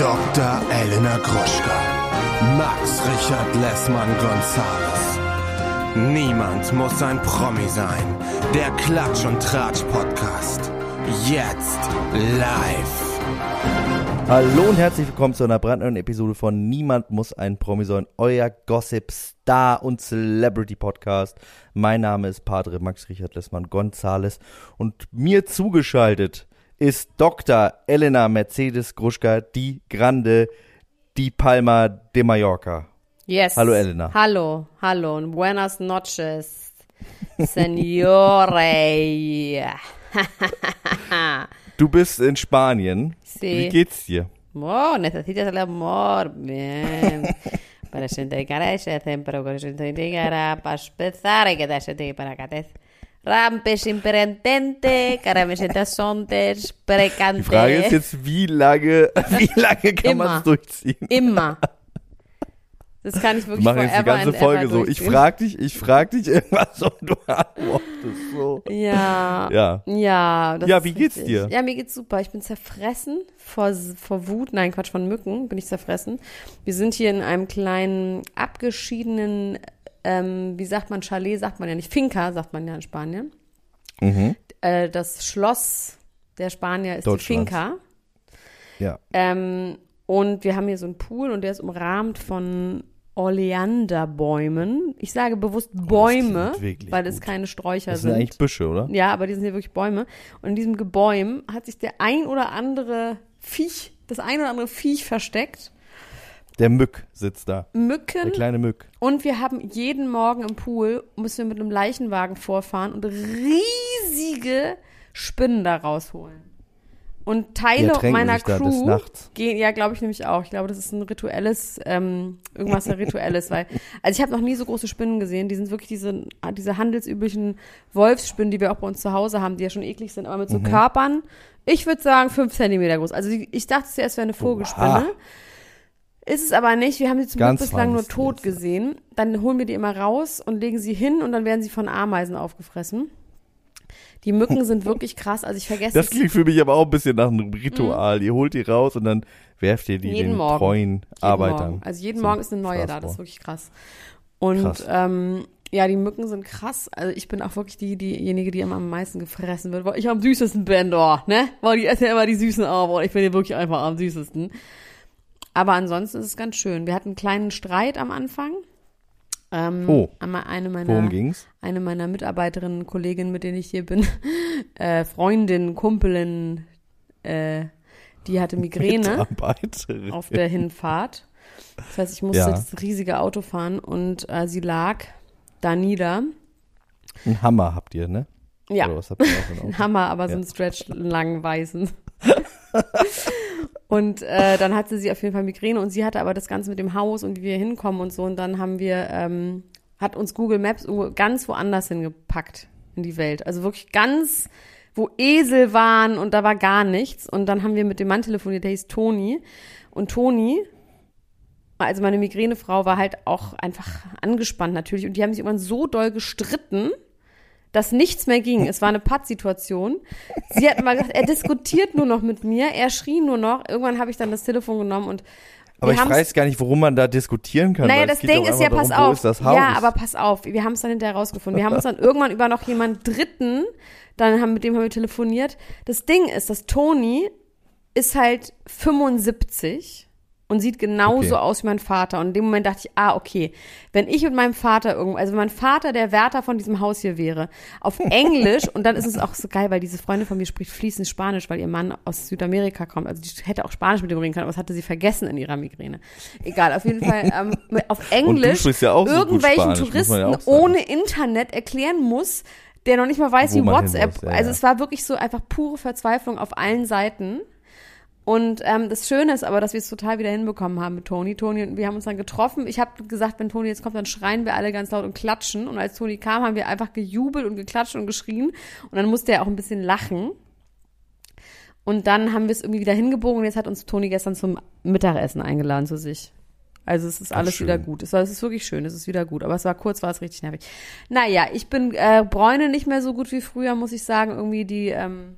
Dr. Elena Gruschka. Max Richard Lessmann Gonzales. Niemand muss ein Promi sein. Der Klatsch und Tratsch Podcast. Jetzt live. Hallo und herzlich willkommen zu einer brandneuen Episode von Niemand muss ein Promi sein, euer Gossip Star und Celebrity Podcast. Mein Name ist Padre Max Richard Lessmann Gonzales und mir zugeschaltet ist Dr. Elena Mercedes Gruschka, die Grande, die Palma de Mallorca. Yes. Hallo, Elena. Hallo, hallo und buenas noches, Senore. Du bist in Spanien. Sí. Wie geht's dir? Oh, necesitas el amor. Bien. Para sentir cara pero con sentir cara para empezar hay que dar sentir para catez. Rampes imperentente, cara me sientas sontes, precante. Die Frage ist jetzt, wie lange, wie lange kann man es durchziehen? Immer. Das kann ich Wir wirklich machen jetzt die ganze Folge so. Ich frag dich, ich frag dich irgendwas und du antwortest so. Ja. Ja. Ja, Ja, wie geht's richtig. dir? Ja, mir geht's super. Ich bin zerfressen vor, vor Wut. Nein, Quatsch, von Mücken bin ich zerfressen. Wir sind hier in einem kleinen, abgeschiedenen, ähm, wie sagt man, Chalet sagt man ja nicht, Finca sagt man ja in Spanien. Mhm. Äh, das Schloss der Spanier ist die. Finca. Ja. Ähm, und wir haben hier so einen Pool und der ist umrahmt von Oleanderbäumen. Ich sage bewusst Bäume, klingt wirklich weil es gut. keine Sträucher Das sind eigentlich Büsche, oder? ja, aber die sind hier wirklich Bäume. Und in diesem Gebäum hat sich der ein oder andere Viech, das ein oder andere Viech versteckt. Der Mück sitzt da. Der Mücken. kleine Mück. Und wir haben jeden Morgen im Pool, müssen wir mit einem Leichenwagen vorfahren und riesige Spinnen da rausholen. Und Teile meiner Crew gehen, ja, glaube ich nämlich auch. Ich glaube, das ist ein rituelles, ähm, irgendwas rituelles, weil, also ich habe noch nie so große Spinnen gesehen. Die sind wirklich diese, diese handelsüblichen Wolfsspinnen, die wir auch bei uns zu Hause haben, die ja schon eklig sind, aber mit so Mhm. Körpern. Ich würde sagen fünf Zentimeter groß. Also ich dachte zuerst, es wäre eine Vogelspinne. Oha. Ist es aber nicht. Wir haben sie zum Ganz Glück bislang nur tot Tier. gesehen. Dann holen wir die immer raus und legen sie hin und dann werden sie von Ameisen aufgefressen. Die Mücken sind wirklich krass. Also ich vergesse Das klingt für mich aber auch ein bisschen nach einem Ritual. Ihr holt die raus und dann werft ihr die Mhm. Jeden den Morgen. treuen jeden Arbeitern. Morgen. Also jeden Morgen ist eine neue da. Das ist wirklich krass. Und Krass. Ähm, ja, die Mücken sind krass. Also ich bin auch wirklich die, diejenige, die immer am meisten gefressen wird, weil ich am süßesten bin, oh, ne? Weil die essen ja immer die Süßen auf. Oh, ich bin ja wirklich einfach am süßesten. Aber ansonsten ist es ganz schön. Wir hatten einen kleinen Streit am Anfang. Ähm, Oh. Eine meiner, Worum ging's? eine meiner Mitarbeiterinnen, Kolleginnen, mit denen ich hier bin, äh, Freundin, Kumpelin, äh, die hatte Migräne auf der Hinfahrt. Das heißt, ich musste Ja. das riesige Auto fahren und äh, sie lag da nieder. Ein Hammer habt ihr, ne? Ja, ein Hammer, aber so Ja. ein Stretch einen langen weißen. und äh, dann hatte sie auf jeden Fall Migräne und sie hatte aber das Ganze mit dem Haus und wie wir hinkommen und so. Und dann haben wir, ähm, hat uns Google Maps ganz woanders hingepackt in die Welt. Also wirklich ganz, wo Esel waren und da war gar nichts. Und dann haben wir mit dem Mann telefoniert, der hieß Toni. Und Toni, also meine Migränefrau war halt auch einfach angespannt natürlich. Und die haben sich irgendwann so doll gestritten, dass nichts mehr ging. Es war eine Pattsituation. Sie hat mal gesagt, er diskutiert nur noch mit mir, er schrie nur noch. Irgendwann habe ich dann das Telefon genommen und Aber ich weiß gar nicht, worum man da diskutieren kann. naja, das Ding ist ja, einfach pass darum, auf. Ja, aber pass auf. Wir haben es dann hinterher rausgefunden. Wir haben uns dann irgendwann über noch jemand Dritten, dann haben, mit dem haben wir telefoniert. Das Ding ist, dass Toni ist halt 75 und sieht genauso Okay. aus wie mein Vater. Und in dem Moment dachte ich, ah, okay, wenn ich mit meinem Vater irgendwo, also wenn mein Vater der Wärter von diesem Haus hier wäre, auf Englisch, und dann ist es auch so geil, weil diese Freundin von mir spricht fließend Spanisch, weil ihr Mann aus Südamerika kommt. Also die hätte auch Spanisch mit ihm reden können, aber das hatte sie vergessen in ihrer Migräne. Egal, auf jeden Fall ähm, auf Englisch ja auch so irgendwelchen Spanisch, ja Touristen sagen. ohne Internet erklären muss, der noch nicht mal weiß, Wo wie WhatsApp. muss, ja, also ja. es war wirklich so einfach pure Verzweiflung auf allen Seiten. Und ähm, das Schöne ist aber, dass wir es total wieder hinbekommen haben mit Toni. Toni und wir haben uns dann getroffen. Ich habe gesagt, wenn Toni jetzt kommt, dann schreien wir alle ganz laut und klatschen. Und als Toni kam, haben wir einfach gejubelt und geklatscht und geschrien. Und dann musste er auch ein bisschen lachen. Und dann haben wir es irgendwie wieder hingebogen und jetzt hat uns Toni gestern zum Mittagessen eingeladen zu sich. Also es ist alles wieder gut. Es, war, es ist wirklich schön, es ist wieder gut. Aber es war kurz, war es richtig nervig. Naja, ich bin äh, Bräune nicht mehr so gut wie früher, muss ich sagen. Irgendwie die, ähm,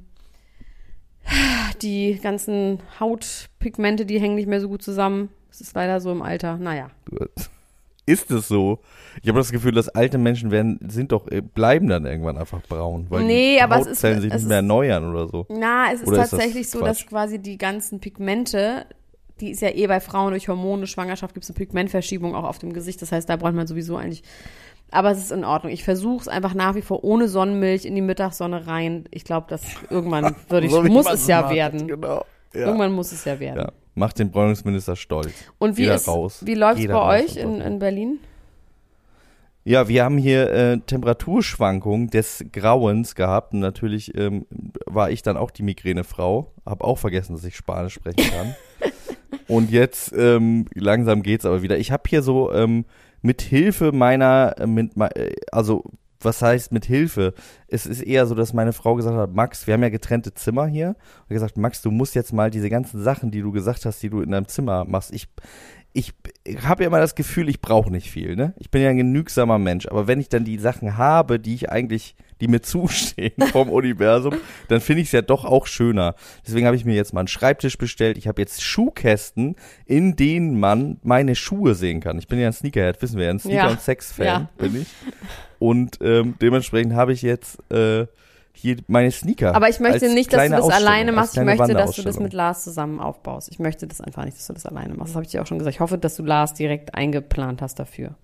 die ganzen Hautpigmente, die hängen nicht mehr so gut zusammen. Das ist leider so im Alter. Naja. Ist es so? Ich habe das Gefühl, dass alte Menschen werden, sind doch, äh, bleiben dann irgendwann einfach braun, weil Nee, die aber es ist- Hautzellen sich es nicht mehr ist- erneuern oder so. Na, es ist Oder ist das tatsächlich so, dass quasi die ganzen Pigmente, die ist ja eh bei Frauen durch Hormone, Schwangerschaft gibt es eine Pigmentverschiebung auch auf dem Gesicht. Das heißt, da braucht man sowieso eigentlich. Aber es ist in Ordnung. Ich versuche es einfach nach wie vor ohne Sonnenmilch in die Mittagssonne rein. Ich glaube, dass irgendwann würde ich, So muss es ja macht, werden. Genau. Ja. Irgendwann muss es ja werden. ja. Macht den Bräunungsminister stolz. Und wie Jeder ist, raus. wie läuft's Jeder bei euch in, in Berlin? Ja, wir haben hier äh, Temperaturschwankungen des Grauens gehabt. Und natürlich ähm, war ich dann auch die Migränefrau. Hab auch vergessen, dass ich Spanisch sprechen kann. und jetzt ähm, langsam geht's aber wieder. Ich habe hier so ähm, mit Hilfe meiner, äh, mit, äh, also was heißt mit Hilfe? Es ist eher so, dass meine Frau gesagt hat, Max, wir haben ja getrennte Zimmer hier. Und gesagt, Max, du musst jetzt mal diese ganzen Sachen, die du gesagt hast, die du in deinem Zimmer machst. Ich, ich, ich habe ja immer das Gefühl, ich brauche nicht viel, ne? Ich bin ja ein genügsamer Mensch, aber wenn ich dann die Sachen habe, die ich eigentlich, die mir zustehen vom Universum, dann finde ich es ja doch auch schöner. Deswegen habe ich mir jetzt mal einen Schreibtisch bestellt. Ich habe jetzt Schuhkästen, in denen man meine Schuhe sehen kann. Ich bin ja ein Sneakerhead, wissen wir ja, ein Sneaker- Ja. und Sex-Fan Ja. bin ich. Und ähm, dementsprechend habe ich jetzt äh, hier meine Sneaker. Aber ich möchte nicht, dass du das alleine machst. Ich möchte, dass du das mit Lars zusammen aufbaust. Ich möchte das einfach nicht, dass du das alleine machst. Das habe ich dir auch schon gesagt. Ich hoffe, dass du Lars direkt eingeplant hast dafür.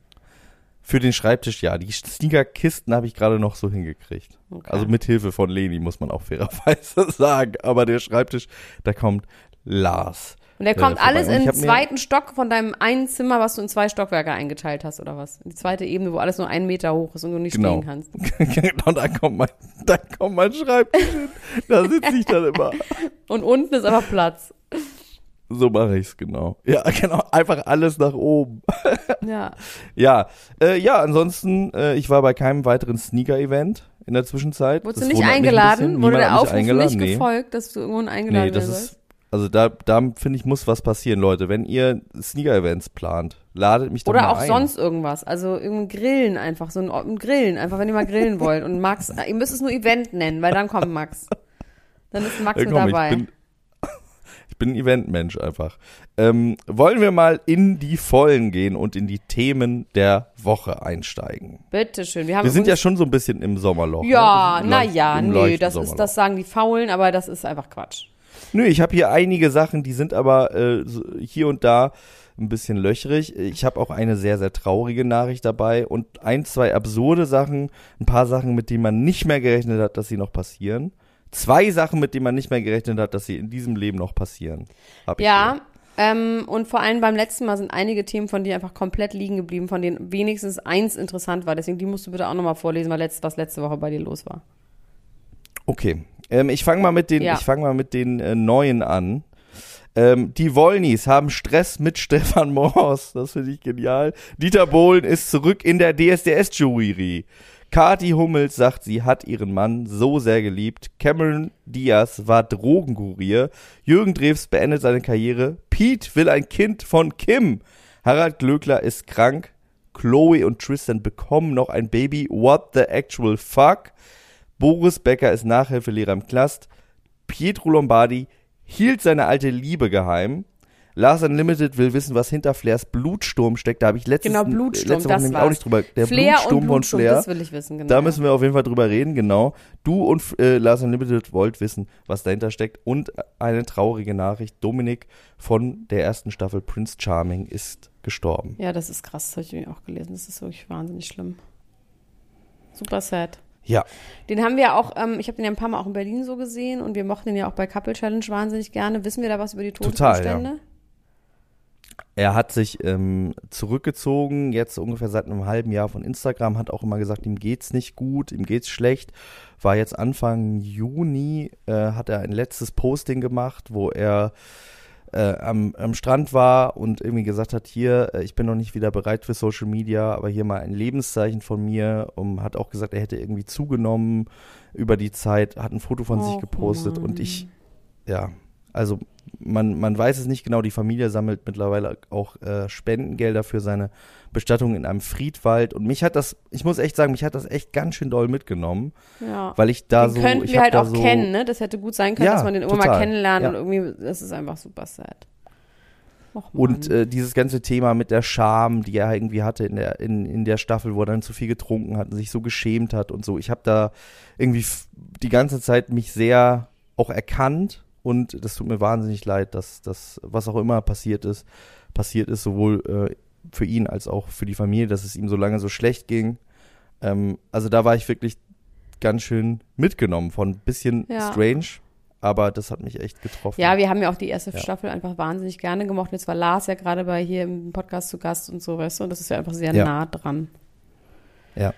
Für den Schreibtisch, ja. Die Sneakerkisten habe ich gerade noch so hingekriegt. Okay. Also mit Hilfe von Leni, muss man auch fairerweise sagen. Aber der Schreibtisch, da kommt Lars. Und der kommt alles in den zweiten Stock von deinem einen Zimmer, was du in zwei Stockwerke eingeteilt hast, oder was? In die zweite Ebene, wo alles nur einen Meter hoch ist und du nicht Genau. stehen kannst. genau, da kommt mein, da kommt mein Schreibtisch hin. Da sitze ich dann immer. Und unten ist aber Platz. So mache ich's genau. Ja, genau. Einfach alles nach oben. Ja. Ja, äh, ja, ansonsten, äh, ich war bei keinem weiteren Sneaker-Event in der Zwischenzeit. Wurdest du nicht eingeladen? Wurde der Aufruf nicht Nee. gefolgt, dass du irgendwo eingeladen Nee, das ist? Also da, da finde ich, muss was passieren, Leute. Wenn ihr Sneaker-Events plant, ladet mich doch mal Oder auch ein. sonst irgendwas. Also irgendwie Grillen einfach. So ein, ein Grillen, einfach wenn ihr mal grillen wollt. Und Max, ihr müsst es nur Event nennen, weil dann kommt Max. Dann ist Max Ja, mit komm, dabei. Ich bin, ich bin ein Eventmensch einfach. Ähm, wollen wir mal in die Vollen gehen und in die Themen der Woche einsteigen? Bitteschön. Wir, haben Wir sind ja schon so ein bisschen im Sommerloch. Ja, ne? Wir sind na leicht- ja, im nö, das ist, das sagen die Faulen, aber das ist einfach Quatsch. Nö, ich habe hier einige Sachen, die sind aber äh, hier und da ein bisschen löchrig. Ich habe auch eine sehr, sehr traurige Nachricht dabei und ein, zwei absurde Sachen, ein paar Sachen, mit denen man nicht mehr gerechnet hat, dass sie noch passieren. Zwei Sachen, mit denen man nicht mehr gerechnet hat, dass sie in diesem Leben noch passieren. Ja, ähm, und vor allem beim letzten Mal sind einige Themen von dir einfach komplett liegen geblieben, von denen wenigstens eins interessant war. Deswegen, die musst du bitte auch nochmal vorlesen, weil letzt, was letzte Woche bei dir los war. Okay, ähm, ich fange mal mit den, Ja. ich fange mal mit den äh, neuen an. Ähm, die Wollnis haben Stress mit Stefan Moors. Das finde ich genial. Dieter Bohlen ist zurück in der DSDS-Jury. Kati Hummels sagt, sie hat ihren Mann so sehr geliebt. Cameron Diaz war Drogenkurier. Jürgen Drews beendet seine Karriere. Pete will ein Kind von Kim. Harald Glöckler ist krank. Chloe und Tristan bekommen noch ein Baby. What the actual fuck? Boris Becker ist Nachhilfelehrer im Knast. Pietro Lombardi hielt seine alte Liebe geheim. Lars Unlimited will wissen, was hinter Flairs Blutsturm steckt. Da habe ich letztes, Genau, Blutsturm, letzte Woche das nämlich war's. auch nicht drüber. Der Flair Blutsturm und von Blutsturm, Flair. das will ich wissen, genau. Da müssen wir auf jeden Fall drüber reden, genau. Du und äh, Lars Unlimited wollt wissen, was dahinter steckt. Und eine traurige Nachricht. Dominik von der ersten Staffel Prince Charming ist gestorben. Ja, das ist krass, das habe ich auch gelesen. Das ist wirklich wahnsinnig schlimm. Super sad. Ja. Den haben wir auch, ähm, ich habe den ja ein paar Mal auch in Berlin so gesehen und wir mochten den ja auch bei Couple Challenge wahnsinnig gerne. Wissen wir da was über die Total, Todesumstände? Er hat sich ähm, zurückgezogen, jetzt ungefähr seit einem halben Jahr von Instagram, hat auch immer gesagt, ihm geht's nicht gut, ihm geht's schlecht. War jetzt Anfang Juni, äh, hat er ein letztes Posting gemacht, wo er äh, am, am Strand war und irgendwie gesagt hat, hier, äh, ich bin noch nicht wieder bereit für Social Media, aber hier mal ein Lebenszeichen von mir. Um, hat auch gesagt, er hätte irgendwie zugenommen über die Zeit, hat ein Foto von sich Och, gepostet Mann. und ich, ja, also man, man weiß es nicht genau, die Familie sammelt mittlerweile auch äh, Spendengelder für seine Bestattung in einem Friedwald. Und mich hat das, ich muss echt sagen, mich hat das echt ganz schön doll mitgenommen. Ja. Weil ich da den so. könnten ich wir halt auch so, kennen, ne? Das hätte gut sein können, Ja, dass man den irgendwann mal kennenlernt Ja. und irgendwie, das ist einfach super sad. Och. Und äh, dieses ganze Thema mit der Scham, die er irgendwie hatte in der, in, in der Staffel, wo er dann zu viel getrunken hat und sich so geschämt hat und so. Ich habe da irgendwie die ganze Zeit mich sehr auch erkannt und das tut mir wahnsinnig leid, dass das, was auch immer passiert ist, passiert ist, sowohl äh, für ihn als auch für die Familie, dass es ihm so lange so schlecht ging. Ähm, also da war ich wirklich ganz schön mitgenommen von ein bisschen Ja. strange, aber das hat mich echt getroffen. Ja, wir haben ja auch die erste Ja. Staffel einfach wahnsinnig gerne gemocht. Jetzt war Lars ja gerade bei hier im Podcast zu Gast und so, weißt du, und das ist ja einfach sehr Ja. nah dran. Ja.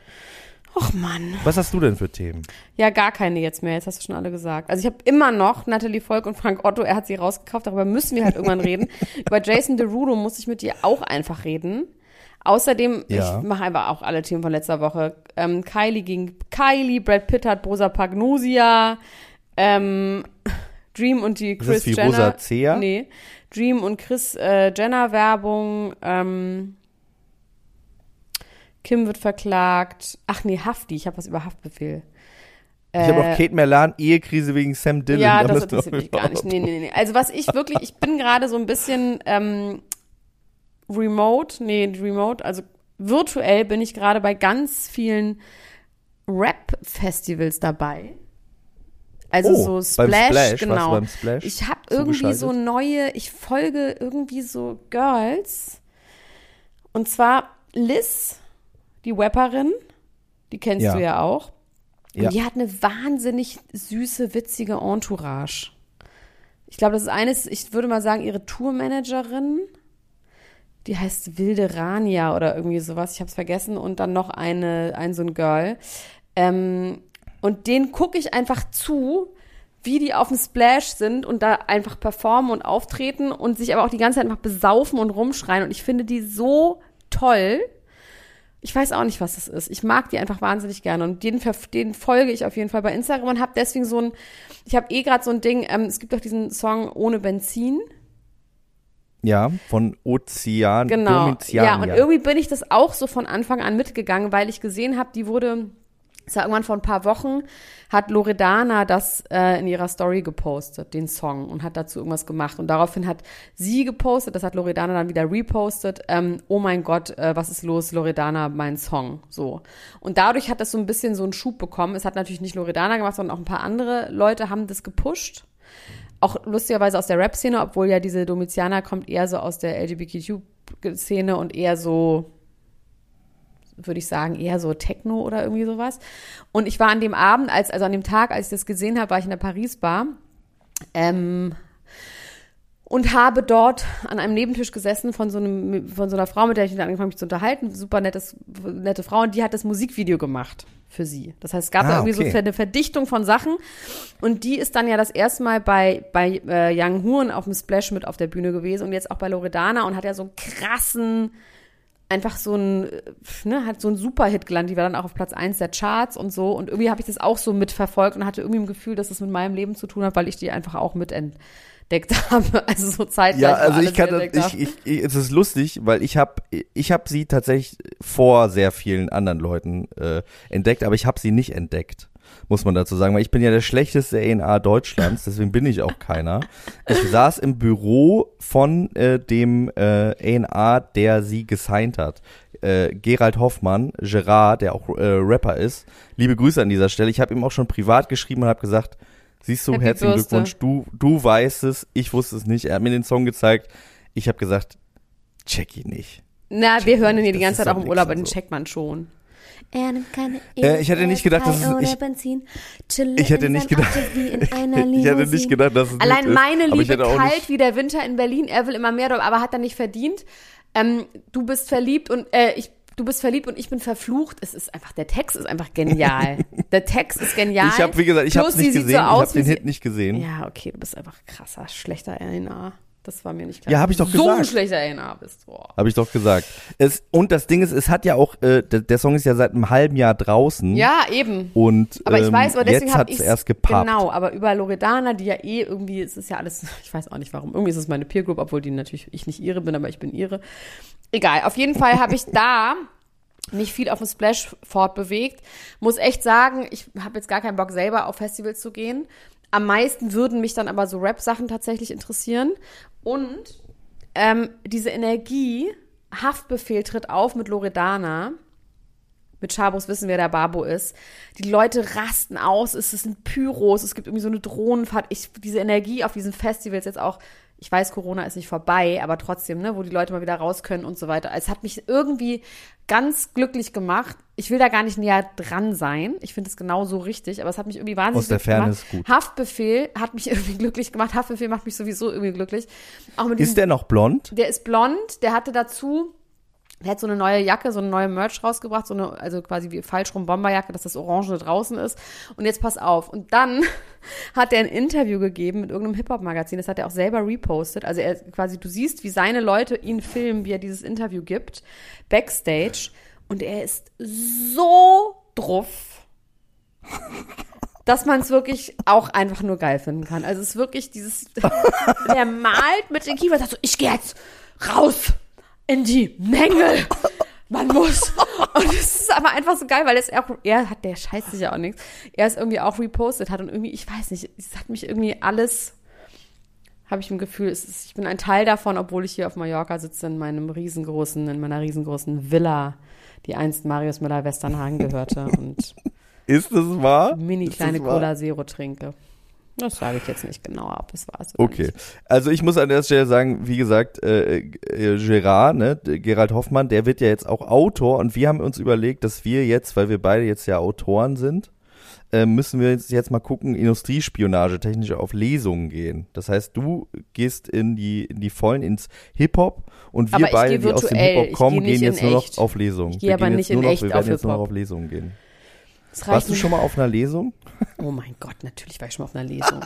Och Mann. Was hast du denn für Themen? Ja, gar keine jetzt mehr. Jetzt hast du schon alle gesagt. Also ich habe immer noch Natalie Volk und Frank Otto. Er hat sie rausgekauft. Darüber müssen wir halt irgendwann reden. Über Jason Derulo muss ich mit dir auch einfach reden. Außerdem, Ja. ich mache einfach auch alle Themen von letzter Woche. Ähm, Kylie gegen Kylie, Brad Pitt hat Rosa Pagnosia, ähm, Dream und die Ist Chris das wie Jenner. Rosacea? Nee. Dream und Chris äh, Jenner Werbung. Ähm, Kim wird verklagt. Ach nee, Hafti. Ich habe was über Haftbefehl. Ich habe Äh, noch Kate Merlan, Ehekrise wegen Sam Dillon. ja, Da das interessiert mich gar nicht. Nee, nee, nee. Also was ich wirklich, ich bin gerade so ein bisschen ähm, remote, nee, remote, also virtuell bin ich gerade bei ganz vielen Rap-Festivals dabei. Also Oh, so beim Splash, Splash, genau. Splash ich habe irgendwie so neue, ich folge irgendwie so Girls. Und zwar Liz, die Rapperin, die kennst Ja. du ja auch. Und Ja. die hat eine wahnsinnig süße, witzige Entourage. Ich glaube, das ist eines, ich würde mal sagen, ihre Tourmanagerin. Die heißt Wilde Rania oder irgendwie sowas. Ich habe es vergessen. Und dann noch eine, ein so ein Girl. Ähm, und den gucke ich einfach zu, wie die auf dem Splash sind und da einfach performen und auftreten und sich aber auch die ganze Zeit einfach besaufen und rumschreien. Und ich finde die so toll. Ich weiß auch nicht, was das ist. Ich mag die einfach wahnsinnig gerne und den, den folge ich auf jeden Fall bei Instagram und habe deswegen so ein, ich habe eh gerade so ein Ding, ähm, es gibt doch diesen Song Ohne Benzin. Ja, von Ozean, Genau. Domitian. Ja, und irgendwie bin ich das auch so von Anfang an mitgegangen, weil ich gesehen habe, die wurde, war irgendwann vor ein paar Wochen, hat Loredana das äh, in ihrer Story gepostet, den Song, und hat dazu irgendwas gemacht. Und daraufhin hat sie gepostet, das hat Loredana dann wieder repostet, ähm, oh mein Gott, äh, was ist los, Loredana, mein Song, so. Und dadurch hat das so ein bisschen so einen Schub bekommen. Es hat natürlich nicht Loredana gemacht, sondern auch ein paar andere Leute haben das gepusht auch lustigerweise aus der Rap-Szene, obwohl ja diese Domitianer kommt eher so aus der LGBTQ-Szene und eher so, würde ich sagen, eher so Techno oder irgendwie sowas. Und ich war an dem Abend, als, also an dem Tag, als ich das gesehen habe, war ich in der Paris-Bar. Ähm, und habe dort an einem Nebentisch gesessen von so, einem, von so einer Frau, mit der ich dann angefangen habe, mich zu unterhalten. Super nettes, nette Frau. Und die hat das Musikvideo gemacht für sie. Das heißt, es gab Ah, da irgendwie okay. so eine Verdichtung von Sachen. Und die ist dann ja das erste Mal bei, bei äh, Young Horn auf dem Splash mit auf der Bühne gewesen und jetzt auch bei Loredana und hat ja so einen krassen, einfach so ein, äh, ne, hat so einen Superhit gelandet. Die war dann auch auf Platz eins der Charts und so. Und irgendwie habe ich das auch so mitverfolgt und hatte irgendwie ein Gefühl, dass es mit meinem Leben zu tun hat, weil ich die einfach auch mitentdeckt habe. Also so zeitgleich. Ja, also ich kann das, ich, ich, ich, es ist lustig, weil ich habe ich hab sie tatsächlich vor sehr vielen anderen Leuten äh, entdeckt, aber ich habe sie nicht entdeckt, muss man dazu sagen, weil ich bin ja der schlechteste A&R Deutschlands, deswegen bin ich auch keiner. Ich saß im Büro von äh, dem äh, A&R, der sie gesigned hat. Äh, Gerald Hoffmann, Gerard, der auch äh, Rapper ist. Liebe Grüße an dieser Stelle. Ich habe ihm auch schon privat geschrieben und habe gesagt, siehst du, Happy herzlichen Birthday. Glückwunsch, du, du weißt es, ich wusste es nicht. Er hat mir den Song gezeigt. Ich habe gesagt, check ihn nicht. Na, wir hören ihn hier die ganze Zeit auch im Urlaub, aber den so. checkt man schon. Er nimmt keine Äh, ich hätte nicht gedacht, dass es- ich- Benzin. Ich hätte nicht gedacht- ich hätte nicht gedacht, dass es Allein ist, meine ich Liebe kalt wie der Winter in Berlin. Er will immer mehr, aber hat er nicht verdient. Ähm, du bist verliebt und äh, ich, du bist verliebt und ich bin verflucht. Es ist einfach, der Text ist einfach genial. der Text ist genial. Ich habe, wie gesagt, ich habe nicht gesehen. So ich aus, habe den Hit nicht gesehen. Ja, okay, du bist einfach krasser, schlechter RNA. Das war mir nicht klar. Ja, hab ich doch so ein gesagt. schlechter A&R bist. Habe ich doch gesagt. Es, und das Ding ist, es hat ja auch, äh, der, der Song ist ja seit einem halben Jahr draußen. Ja, eben. Und Aber ich ähm, weiß, aber deswegen habe hat ich es erst gepappt. Genau, aber über Loredana, die ja eh irgendwie, es ist ja alles, ich weiß auch nicht warum. Irgendwie ist es meine Peer Group, obwohl die natürlich ich nicht ihre bin, aber ich bin ihre. Egal, auf jeden Fall habe ich da mich viel auf dem Splash fortbewegt. Muss echt sagen, ich habe jetzt gar keinen Bock selber auf Festivals zu gehen. Am meisten würden mich dann aber so Rap-Sachen tatsächlich interessieren. Und ähm, diese Energie, Haftbefehl tritt auf mit Loredana. Mit Schabos wissen, wer der Babo ist. Die Leute rasten aus, es sind Pyros, es gibt irgendwie so eine Drohnenfahrt. Ich, diese Energie auf diesen Festivals jetzt auch, ich weiß, Corona ist nicht vorbei, aber trotzdem, ne, wo die Leute mal wieder raus können und so weiter. Es hat mich irgendwie ganz glücklich gemacht. Ich will da gar nicht näher dran sein. Ich finde es genauso richtig, aber es hat mich irgendwie wahnsinnig Aus der Ferne gemacht. ist gut. Haftbefehl hat mich irgendwie glücklich gemacht. Haftbefehl macht mich sowieso irgendwie glücklich. Auch mit diesem Ist der noch blond? der ist blond, der hatte dazu, der hat so eine neue Jacke, so eine neue Merch rausgebracht, so eine, also quasi wie falsch rum Bomberjacke, dass das Orange draußen ist. Und jetzt pass auf. Und dann hat er ein Interview gegeben mit irgendeinem Hip-Hop-Magazin, das hat er auch selber repostet. Also er quasi, du siehst, wie seine Leute ihn filmen, wie er dieses Interview gibt, backstage. Und er ist so druff dass man es wirklich auch einfach nur geil finden kann. Also es ist wirklich dieses, der malt mit den Kiefern, sagt so, ich gehe jetzt raus in die Menge. Man muss. Und es ist aber einfach so geil, weil es auch, er hat, der scheißt sich ja auch nichts. Er es irgendwie auch repostet hat und irgendwie, ich weiß nicht, es hat mich irgendwie alles, habe ich im Gefühl, es ist, ich bin ein Teil davon, obwohl ich hier auf Mallorca sitze in meinem riesengroßen, in meiner riesengroßen Villa, die einst Marius Müller Westernhagen gehörte und Ist das wahr? mini Ist kleine? Cola Zero trinke. Das sage ich jetzt nicht genauer, ob es war Okay. nicht. Also ich muss an der Stelle sagen, wie gesagt, äh, äh, Gerard, ne, Gerald Hoffmann, der wird ja jetzt auch Autor und wir haben uns überlegt, dass wir jetzt, weil wir beide jetzt ja Autoren sind, äh, müssen wir jetzt, jetzt mal gucken, Industriespionage technisch auf Lesungen gehen. Das heißt, du gehst in die, in die Vollen, ins Hip-Hop und wir Aber beide, die aus dem Hip-Hop kommen, nicht gehen jetzt in nur noch echt. auf Lesungen. Ich gehe Wir aber nicht jetzt nur in noch, echt wir werden auf jetzt nur noch Hip-Hop. auf Lesungen gehen. Warst du schon mal auf einer Lesung? Oh mein Gott, natürlich war ich schon mal auf einer Lesung.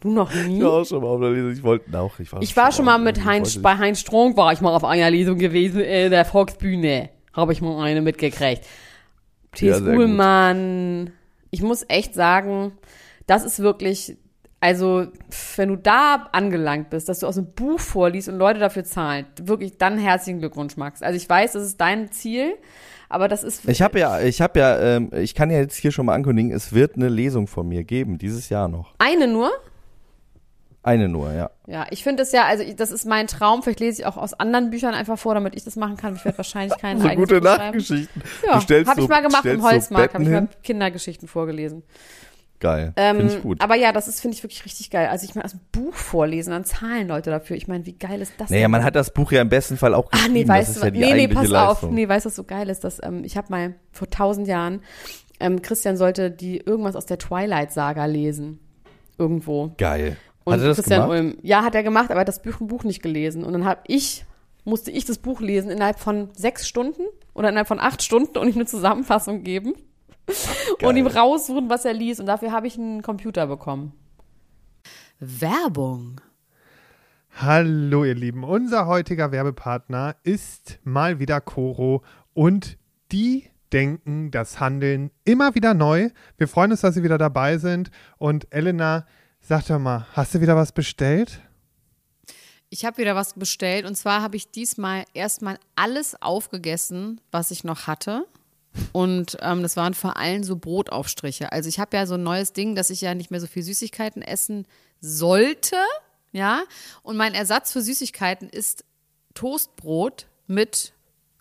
Du noch nie? Ich war auch schon mal auf einer Lesung. Ich wollte auch. Ich war, Ich war schon mal mit Heinz, bei Heinz Strunk war ich mal auf einer Lesung gewesen, in der Volksbühne. Habe ich mal eine mitgekriegt. Ja, T.S. gut. Uhlmann. Ich muss echt sagen, das ist wirklich, also, wenn du da angelangt bist, dass du aus einem Buch vorliest und Leute dafür zahlen, wirklich dann herzlichen Glückwunsch, Max. Also ich weiß, das ist dein Ziel, aber das ist. Ich habe ja, ich habe ja, ähm, ich kann ja jetzt hier schon mal ankündigen, es wird eine Lesung von mir geben, dieses Jahr noch. eine nur? Eine nur, ja. Ja, ich finde es ja, also ich, das ist mein Traum. Vielleicht lese ich auch aus anderen Büchern einfach vor, damit ich das machen kann. Ich werde wahrscheinlich keinen So gute. Nachgeschichten. Ja, habe ich so- mal gemacht im so Holzmarkt, habe ich mal. Kindergeschichten vorgelesen. Geil, Ähm, finde ich gut. Aber ja, das ist, finde ich, wirklich richtig geil. Also ich meine, dem Buch vorlesen, dann zahlen Leute dafür. Ich meine, wie geil ist das Naja, denn? man hat das Buch ja im besten Fall auch Ach geschrieben. nee, das weißt du, ja nee, nee, pass Leistung. auf. Nee, weißt du, was so geil ist? Dass, ähm, ich habe mal vor tausend Jahren, ähm, Christian sollte die irgendwas aus der Twilight-Saga lesen. Irgendwo. Geil. Und hat er das Christian gemacht? Ulm, ja, hat er gemacht, aber er hat das Buch, Buch nicht gelesen. Und dann habe ich, musste ich das Buch lesen innerhalb von sechs Stunden oder innerhalb von acht Stunden und ihm eine Zusammenfassung geben und ihm raussuchen, was er liest. Und dafür habe ich einen Computer bekommen. Werbung. Hallo ihr Lieben, unser heutiger Werbepartner ist mal wieder Coro und die denken das Handeln immer wieder neu. Wir freuen uns, dass Sie wieder dabei sind und Elena, sag doch mal, hast du wieder was bestellt? Ich habe wieder was bestellt und zwar habe ich diesmal erstmal alles aufgegessen, was ich noch hatte. Und ähm, das waren vor allem so Brotaufstriche. Also ich habe ja so ein neues Ding, dass ich ja nicht mehr so viel Süßigkeiten essen sollte. Ja. Und mein Ersatz für Süßigkeiten ist Toastbrot mit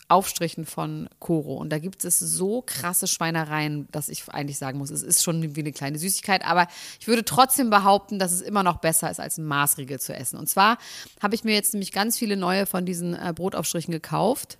Aufstrichen von Koro. Und da gibt es so krasse Schweinereien, dass ich eigentlich sagen muss, es ist schon wie eine kleine Süßigkeit. Aber ich würde trotzdem behaupten, dass es immer noch besser ist, als ein Maßriegel zu essen. Und zwar habe ich mir jetzt nämlich ganz viele neue von diesen äh, Brotaufstrichen gekauft.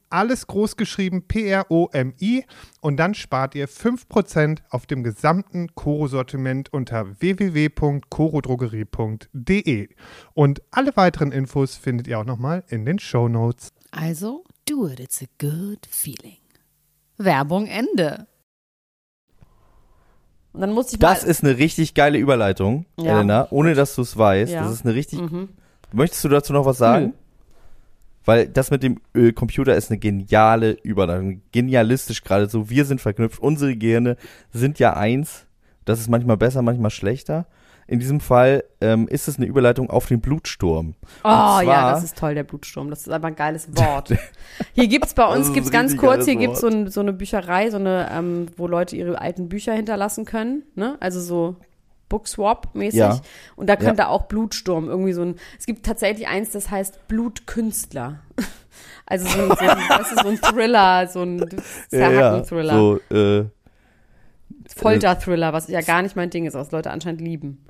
alles groß geschrieben P-R-O-M-I und dann spart ihr 5% auf dem gesamten Koro-Sortiment unter www.korodrogerie.de. Und alle weiteren Infos findet ihr auch nochmal in den Show Notes. Also, do it, it's a good feeling. Werbung Ende. Und dann musste ich Das mal, ist eine richtig geile Überleitung, Ja. Elena, ohne dass du es weißt. Ja. Das ist eine richtig. Mhm. Möchtest du dazu noch was sagen? Weil das mit dem äh, Computer ist eine geniale Überleitung. Genialistisch geradezu. Wir sind verknüpft. Unsere Gehirne sind ja eins. Das ist manchmal besser, manchmal schlechter. In diesem Fall ähm, ist es eine Überleitung auf den Blutsturm. Oh ja, das ist toll, der Blutsturm. Das ist einfach ein geiles Wort. Hier gibt's bei Das uns, gibt's ganz kurz, hier gibt's so, Wort. ein, so eine Bücherei, so eine, ähm, wo Leute ihre alten Bücher hinterlassen können. Ne? Also so Bookswap-mäßig. Ja. Und da könnte Ja. auch Blutsturm irgendwie so ein. Es gibt tatsächlich eins, das heißt Blutkünstler. Also so ein, so ein, das ist so ein Thriller, so ein Zerhacken-Thriller. So, äh, Folter-Thriller, was ja gar nicht mein Ding ist, was Leute anscheinend lieben.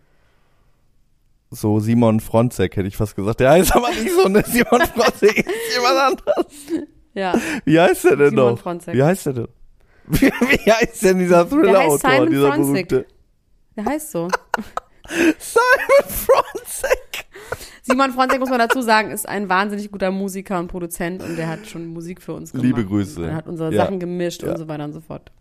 so Simon Fronzek hätte ich fast gesagt. Der heißt aber nicht so, ne? Simon Fronzek ist jemand anderes. Ja. Wie heißt der denn Simon noch? Fronzek. Wie heißt der denn? Wie, wie heißt denn dieser Thriller-Autor, dieser Fronzek. berühmte? Der heißt so. Simon Fronzek. Simon Fronzek, muss man dazu sagen, ist ein wahnsinnig guter Musiker und Produzent und der hat schon Musik für uns gemacht. Liebe Grüße. Er hat unsere Ja. Sachen gemischt Ja. und so weiter und so fort.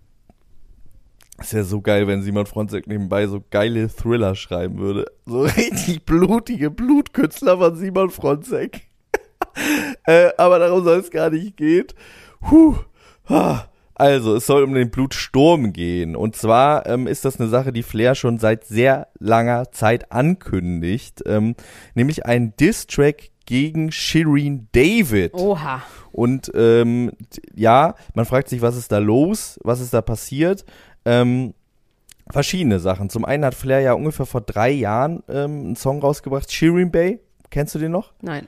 Ist ja so geil, wenn Simon Fronzek nebenbei so geile Thriller schreiben würde. So richtig blutige Blutkünstler von Simon Fronzek. äh, aber darum soll es gar nicht gehen. Huh. Ah. Also, es soll um den Blutsturm gehen. Und zwar ähm, ist das eine Sache, die Flair schon seit sehr langer Zeit ankündigt. Ähm, nämlich ein Diss-Track gegen Shireen David. Oha. Und ähm, ja, man fragt sich, was ist da los? Was ist da passiert? Ähm, verschiedene Sachen. Zum einen hat Flair ja ungefähr vor drei Jahren ähm, einen Song rausgebracht, Shirin Bay. Kennst du den noch? Nein.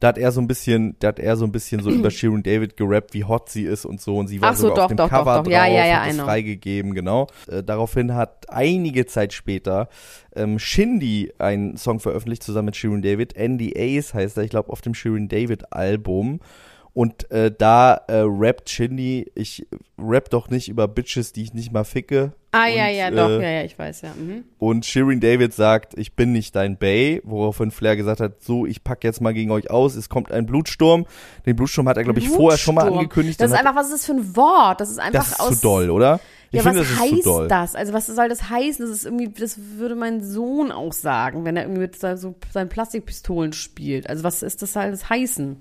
Da hat er so ein bisschen, da hat er so ein bisschen so über Shirin David gerappt, wie hot sie ist und so. Und sie war so, sogar doch, auf dem doch, doch, Cover doch. drauf Ja, ja, ja, und freigegeben, genau. Äh, daraufhin hat einige Zeit später ähm, Shindy einen Song veröffentlicht zusammen mit Shirin David. NDAs heißt er, ich glaube, auf dem Shirin David Album. Und äh, da äh, rappt Shindy, ich rap doch nicht über Bitches, die ich nicht mal ficke. Ah, und, ja, ja, doch, äh, ja, ja, ich weiß, ja. Mhm. Und Shirin David sagt, ich bin nicht dein Bay, woraufhin Flair gesagt hat, so, ich pack jetzt mal gegen euch aus, es kommt ein Blutsturm. Den Blutsturm hat er, glaube ich, vorher schon mal angekündigt. Das ist einfach, was ist das für ein Wort? Das ist einfach das ist aus. zu doll, oder? Ich ja, finde, was das heißt das? Also, was soll das heißen? Das ist irgendwie, das würde mein Sohn auch sagen, wenn er irgendwie mit so, seinen Plastikpistolen spielt. Also, was ist das das heißen?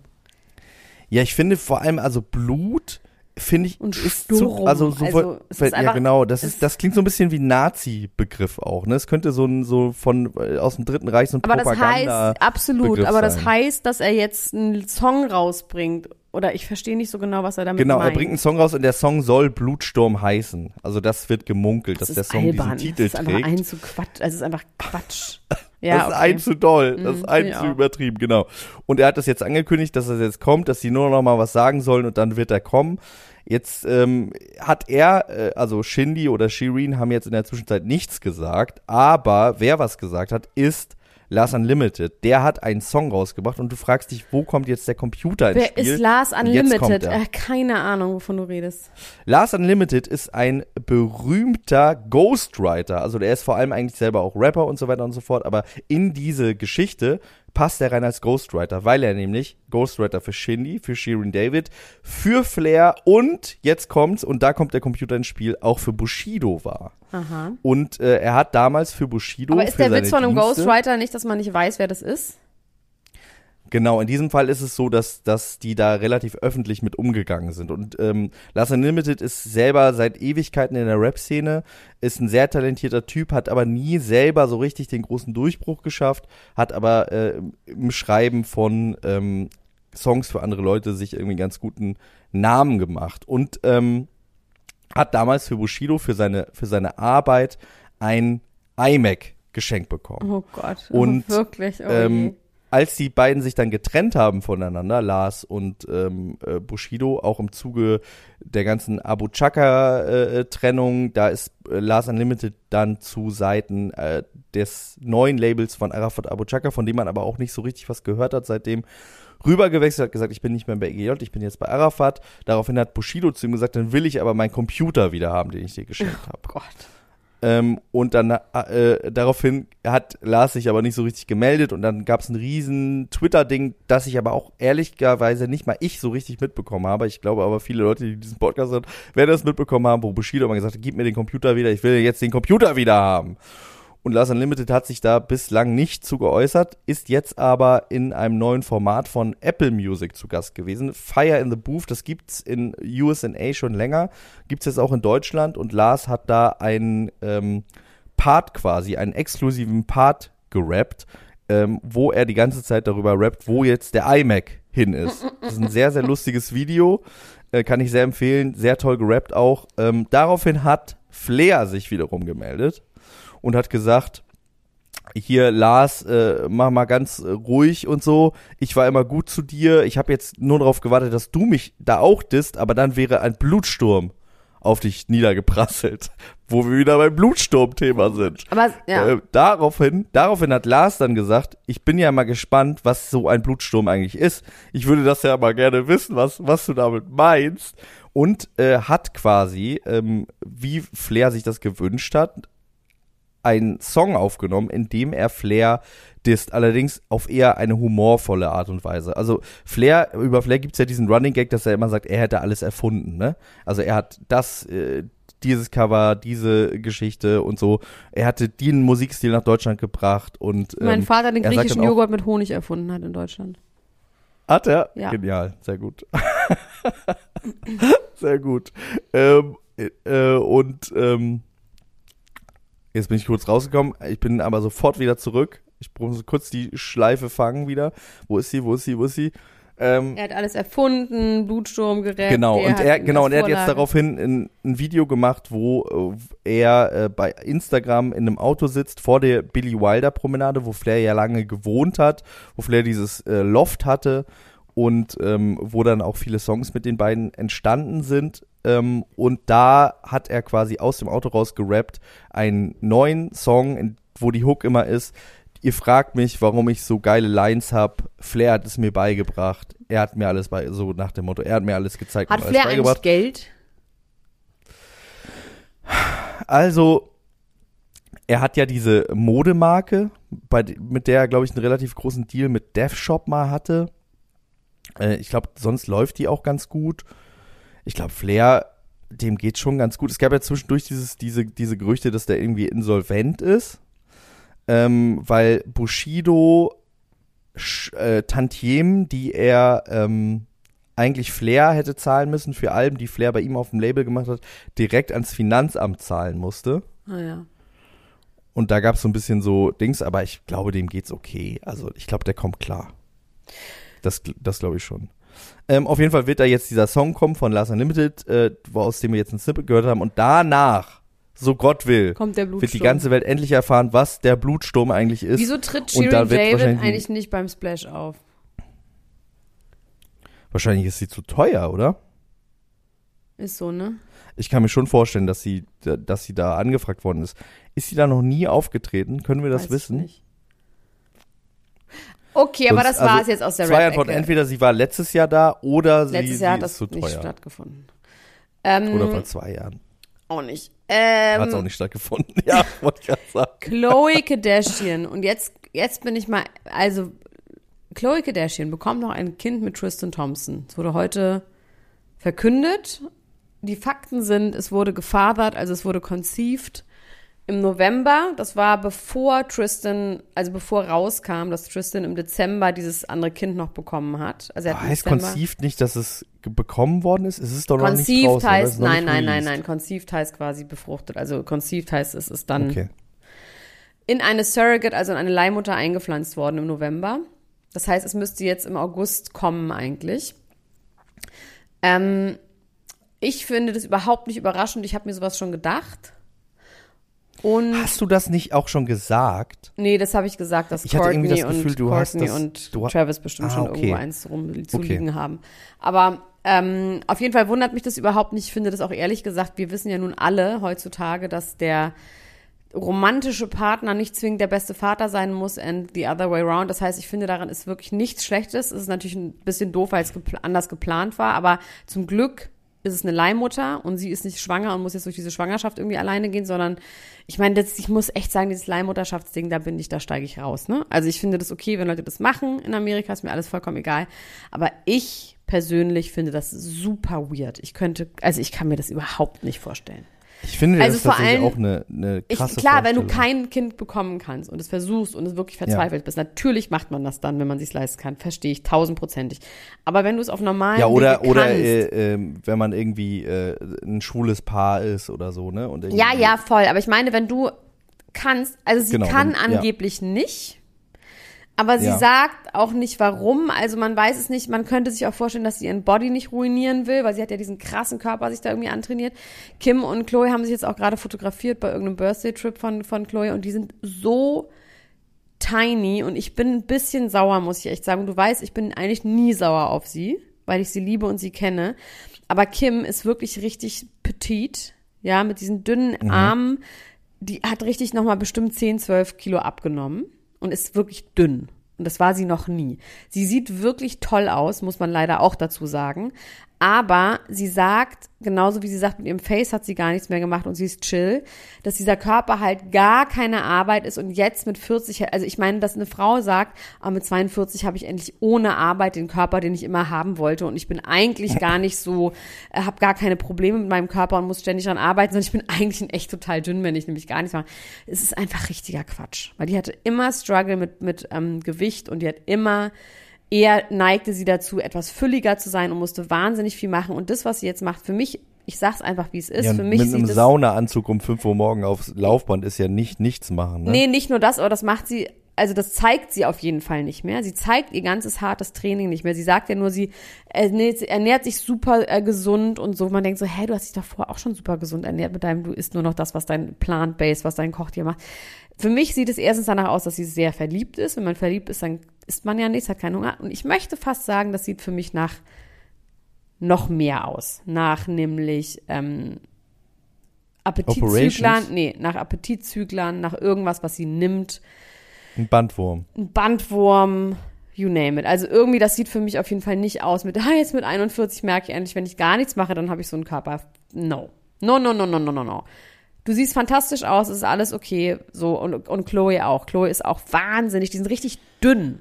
Ja, ich finde vor allem, also Blut, finde ich, Und ist Sturm. zu, also so, Also, es ist ja einfach- genau, das ist, das klingt so ein bisschen wie Nazi-Begriff auch, ne? Es könnte so ein, so von, äh, aus dem Dritten Reich so ein Aber das heißt, absolut, Begriff aber das sein. heißt, dass er jetzt einen Song rausbringt. Oder ich verstehe nicht so genau, was er damit Genau, meint. er bringt einen Song raus und der Song soll Blutsturm heißen. Also das wird gemunkelt, das dass der Song albern. diesen Titel das ist einfach trägt. ein zu Quatsch. Also, es ist einfach Quatsch. Ja, das ist okay. ein zu doll, das ist Mhm, ein ja. zu übertrieben, genau. Und er hat das jetzt angekündigt, dass es jetzt kommt, dass sie nur noch mal was sagen sollen und dann wird er kommen. Jetzt ähm, hat er, äh, also Shindy oder Shirin haben jetzt in der Zwischenzeit nichts gesagt, aber wer was gesagt hat, ist Lars Unlimited. Der hat einen Song rausgebracht und du fragst dich, wo kommt jetzt der Computer ins Wer Spiel? ist Lars Unlimited? Äh, keine Ahnung, wovon du redest. Lars Unlimited ist ein berühmter Ghostwriter. Also der ist vor allem eigentlich selber auch Rapper und so weiter und so fort. Aber in diese Geschichte passt er rein als Ghostwriter, weil er nämlich Ghostwriter für Shindy, für Shirin David, für Flair und jetzt kommt's, und da kommt der Computer ins Spiel, auch für Bushido war. Aha. Und äh, er hat damals für Bushido. Aber ist der Witz von einem Dienste, Ghostwriter nicht, dass man nicht weiß, wer das ist? Genau, in diesem Fall ist es so, dass, dass die da relativ öffentlich mit umgegangen sind. Und ähm, Lars Unlimited ist selber seit Ewigkeiten in der Rap-Szene, ist ein sehr talentierter Typ, hat aber nie selber so richtig den großen Durchbruch geschafft, hat aber äh, im Schreiben von ähm, Songs für andere Leute sich irgendwie ganz guten Namen gemacht. Und ähm, hat damals für Bushido, für seine, für seine Arbeit, ein iMac geschenkt bekommen. Oh Gott. Und, oh, wirklich. Oh ähm. Als die beiden sich dann getrennt haben voneinander, Lars und ähm, äh, Bushido, auch im Zuge der ganzen Abu Chaka-Trennung, da ist äh, Lars Unlimited dann zu Seiten äh, des neuen Labels von Arafat Abu Chaka, von dem man aber auch nicht so richtig was gehört hat seitdem, rübergewechselt, hat gesagt, ich bin nicht mehr bei EGJ, ich bin jetzt bei Arafat. Daraufhin hat Bushido zu ihm gesagt, dann will ich aber meinen Computer wieder haben, den ich dir geschenkt habe. Oh Gott. Ähm, und dann äh, daraufhin hat Lars sich aber nicht so richtig gemeldet und dann gab es ein riesen Twitter-Ding, das ich aber auch ehrlicherweise nicht mal ich so richtig mitbekommen habe. Ich glaube aber viele Leute, die diesen Podcast hören, werden das mitbekommen haben, wo Bushido immer gesagt hat, gib mir den Computer wieder, ich will jetzt den Computer wieder haben. Und Lars Unlimited hat sich da bislang nicht zu geäußert, ist jetzt aber in einem neuen Format von Apple Music zu Gast gewesen. Fire in the Booth, das gibt's in USA schon länger, gibt's jetzt auch in Deutschland und Lars hat da einen ähm, Part quasi, einen exklusiven Part gerappt, ähm, wo er die ganze Zeit darüber rappt, wo jetzt der iMac hin ist. Das ist ein sehr, sehr lustiges Video, äh, kann ich sehr empfehlen, sehr toll gerappt auch. Ähm, daraufhin hat Flair sich wiederum gemeldet und hat gesagt, hier Lars, äh, mach mal ganz äh, ruhig und so. Ich war immer gut zu dir. Ich habe jetzt nur darauf gewartet, dass du mich da auch disst, aber dann wäre ein Blutsturm auf dich niedergeprasselt, wo wir wieder beim Blutsturm-Thema sind. Aber ja. Äh, daraufhin, daraufhin hat Lars dann gesagt, ich bin ja mal gespannt, was so ein Blutsturm eigentlich ist. Ich würde das ja mal gerne wissen, was, was du damit meinst. Und äh, hat quasi, ähm, wie Flair sich das gewünscht hat, einen Song aufgenommen, in dem er Flair disst, allerdings auf eher eine humorvolle Art und Weise. Also Flair, über Flair gibt's ja diesen Running Gag, dass er immer sagt, er hätte alles erfunden, ne? Also er hat das, äh, dieses Cover, diese Geschichte und so. Er hatte den Musikstil nach Deutschland gebracht und mein ähm, Vater den griechischen auch- Joghurt mit Honig erfunden hat in Deutschland. Hat er? Ja. Genial, sehr gut. sehr gut. Ähm, äh, und ähm, jetzt bin ich kurz rausgekommen. Ich bin aber sofort wieder zurück. Ich muss kurz die Schleife fangen wieder. Wo ist sie? Wo ist sie? Wo ist sie? Ähm, Er hat alles erfunden, Blutsturm gerettet. Genau, und er, genau, und er hat jetzt daraufhin ein, ein Video gemacht, wo äh, er äh, bei Instagram in einem Auto sitzt vor der Billy Wilder Promenade, wo Flair ja lange gewohnt hat, wo Flair dieses äh, Loft hatte und ähm, wo dann auch viele Songs mit den beiden entstanden sind. Ähm, und da hat er quasi aus dem Auto raus gerappt einen neuen Song, wo die Hook immer ist. Ihr fragt mich, warum ich so geile Lines habe. Flair hat es mir beigebracht. Er hat mir alles bei, so nach dem Motto, er hat mir alles gezeigt. Hat Flair eigentlich Geld? Also, er hat ja diese Modemarke, bei, mit der er, glaube ich, einen relativ großen Deal mit Dev Shop mal hatte. Äh, ich glaube, sonst läuft die auch ganz gut ich glaube, Flair, dem geht schon ganz gut. Es gab ja zwischendurch dieses, diese, diese Gerüchte, dass der irgendwie insolvent ist, ähm, weil Bushido äh, Tantiemen, die er ähm, eigentlich Flair hätte zahlen müssen für Alben, die Flair bei ihm auf dem Label gemacht hat, direkt ans Finanzamt zahlen musste. Ah, naja. Und da gab es so ein bisschen so Dings, aber ich glaube, dem geht's okay. Also ich glaube, der kommt klar. Das, das glaube ich schon. Ähm, auf jeden Fall wird da jetzt dieser Song kommen von Last Unlimited, äh, aus dem wir jetzt ein Snippet gehört haben. Und danach, so Gott will, Kommt der wird die ganze Welt endlich erfahren, was der Blutsturm eigentlich ist. Wieso tritt Shirin David eigentlich nicht beim Splash auf? Wahrscheinlich ist sie zu teuer, oder? Ist so, ne? Ich kann mir schon vorstellen, dass sie, dass sie da angefragt worden ist. Ist sie da noch nie aufgetreten? Können wir das Weiß wissen? Ich nicht. Okay, aber Sonst, das war es also jetzt aus der Zwei Antworten. Entweder sie war letztes Jahr da oder sie, letztes Jahr sie hat das nicht teuer. stattgefunden. Ähm, oder vor zwei Jahren. Auch nicht. Ähm, hat es auch nicht stattgefunden, ja, wollte ich gerade sagen. Chloe Kardashian. Und jetzt, jetzt bin ich mal, also Chloe Kardashian bekommt noch ein Kind mit Tristan Thompson. Es wurde heute verkündet. Die Fakten sind, es wurde gefabert, also es wurde conceived im November, das war bevor Tristan, also bevor rauskam, dass Tristan im Dezember dieses andere Kind noch bekommen hat. Also er hat heißt conceived nicht, dass es bekommen worden ist? Es ist doch noch conceived ne? nicht raus, heißt, noch nein, nein, nein, nein, conceived heißt quasi befruchtet. Also conceived heißt, es ist dann okay. in eine Surrogate, also in eine Leihmutter eingepflanzt worden im November. Das heißt, es müsste jetzt im August kommen eigentlich. Ähm, ich finde das überhaupt nicht überraschend. Ich habe mir sowas schon gedacht und hast du das nicht auch schon gesagt? Nee, das habe ich gesagt, dass ich Courtney, das Gefühl, und, Courtney das, und Travis bestimmt ah, schon irgendwo eins rumzuliegen okay. haben. Aber ähm, auf jeden Fall wundert mich das überhaupt nicht. Ich finde das auch ehrlich gesagt, wir wissen ja nun alle heutzutage, dass der romantische Partner nicht zwingend der beste Vater sein muss and the other way around. Das heißt, ich finde, daran ist wirklich nichts Schlechtes. Es ist natürlich ein bisschen doof, weil es gepl anders geplant war, aber zum Glück ist es eine Leihmutter und sie ist nicht schwanger und muss jetzt durch diese Schwangerschaft irgendwie alleine gehen, sondern ich meine, das, ich muss echt sagen, dieses Leihmutterschaftsding, da bin ich, da steige ich raus. Ne? Also ich finde das okay, wenn Leute das machen in Amerika, ist mir alles vollkommen egal. Aber ich persönlich finde das super weird. Ich könnte, also ich kann mir das überhaupt nicht vorstellen. Ich finde, also das ist vor allem, auch eine, eine krasse ich, Klar, wenn du kein Kind bekommen kannst und es versuchst und es wirklich verzweifelt ja. bist, natürlich macht man das dann, wenn man es sich leisten kann, verstehe ich tausendprozentig. Aber wenn du es auf normalen Ja, oder, Wege oder äh, äh, wenn man irgendwie äh, ein schwules Paar ist oder so, ne? Und ja, ja, voll. Aber ich meine, wenn du kannst, also sie genau, kann wenn, angeblich ja. nicht aber sie ja. sagt auch nicht warum. Also man weiß es nicht. Man könnte sich auch vorstellen, dass sie ihren Body nicht ruinieren will, weil sie hat ja diesen krassen Körper sich da irgendwie antrainiert. Kim und Chloe haben sich jetzt auch gerade fotografiert bei irgendeinem Birthday-Trip von, von Chloe und die sind so tiny und ich bin ein bisschen sauer, muss ich echt sagen. Du weißt, ich bin eigentlich nie sauer auf sie, weil ich sie liebe und sie kenne. Aber Kim ist wirklich richtig petit, ja, mit diesen dünnen mhm. Armen. Die hat richtig nochmal bestimmt 10, 12 Kilo abgenommen und ist wirklich dünn. Und das war sie noch nie. Sie sieht wirklich toll aus, muss man leider auch dazu sagen. Aber sie sagt, genauso wie sie sagt, mit ihrem Face hat sie gar nichts mehr gemacht und sie ist chill, dass dieser Körper halt gar keine Arbeit ist und jetzt mit 40, also ich meine, dass eine Frau sagt, aber mit 42 habe ich endlich ohne Arbeit den Körper, den ich immer haben wollte und ich bin eigentlich gar nicht so, äh, habe gar keine Probleme mit meinem Körper und muss ständig daran arbeiten, sondern ich bin eigentlich ein echt total dünn, wenn ich nämlich gar nichts mache. Es ist einfach richtiger Quatsch, weil die hatte immer Struggle mit, mit ähm, Gewicht und die hat immer Eher neigte sie dazu, etwas fülliger zu sein und musste wahnsinnig viel machen. Und das, was sie jetzt macht, für mich ich sag's einfach, wie es ist. Ja, Für mich mit einem Saunaanzug um 5 Uhr morgen aufs Laufband ist ja nicht nichts machen. Ne? Nee, nicht nur das, aber das macht sie, also das zeigt sie auf jeden Fall nicht mehr. Sie zeigt ihr ganzes hartes Training nicht mehr. Sie sagt ja nur, sie ernährt sich super äh, gesund und so. Man denkt so, hä, du hast dich davor auch schon super gesund ernährt mit deinem, du isst nur noch das, was dein Plant-Base, was dein Koch dir macht. Für mich sieht es erstens danach aus, dass sie sehr verliebt ist. Wenn man verliebt ist, dann isst man ja nichts, hat keinen Hunger. Und ich möchte fast sagen, das sieht für mich nach noch mehr aus. Nach nämlich ähm, Appetitzüglern, nee, nach Appetitzüglern, nach irgendwas, was sie nimmt. Ein Bandwurm. Ein Bandwurm, you name it. Also irgendwie, das sieht für mich auf jeden Fall nicht aus mit, ah, jetzt mit 41 merke ich endlich, wenn ich gar nichts mache, dann habe ich so einen Körper. No. No, no, no, no, no, no, no. Du siehst fantastisch aus, es ist alles okay. So, und, und Chloe auch. Chloe ist auch wahnsinnig, die sind richtig dünn.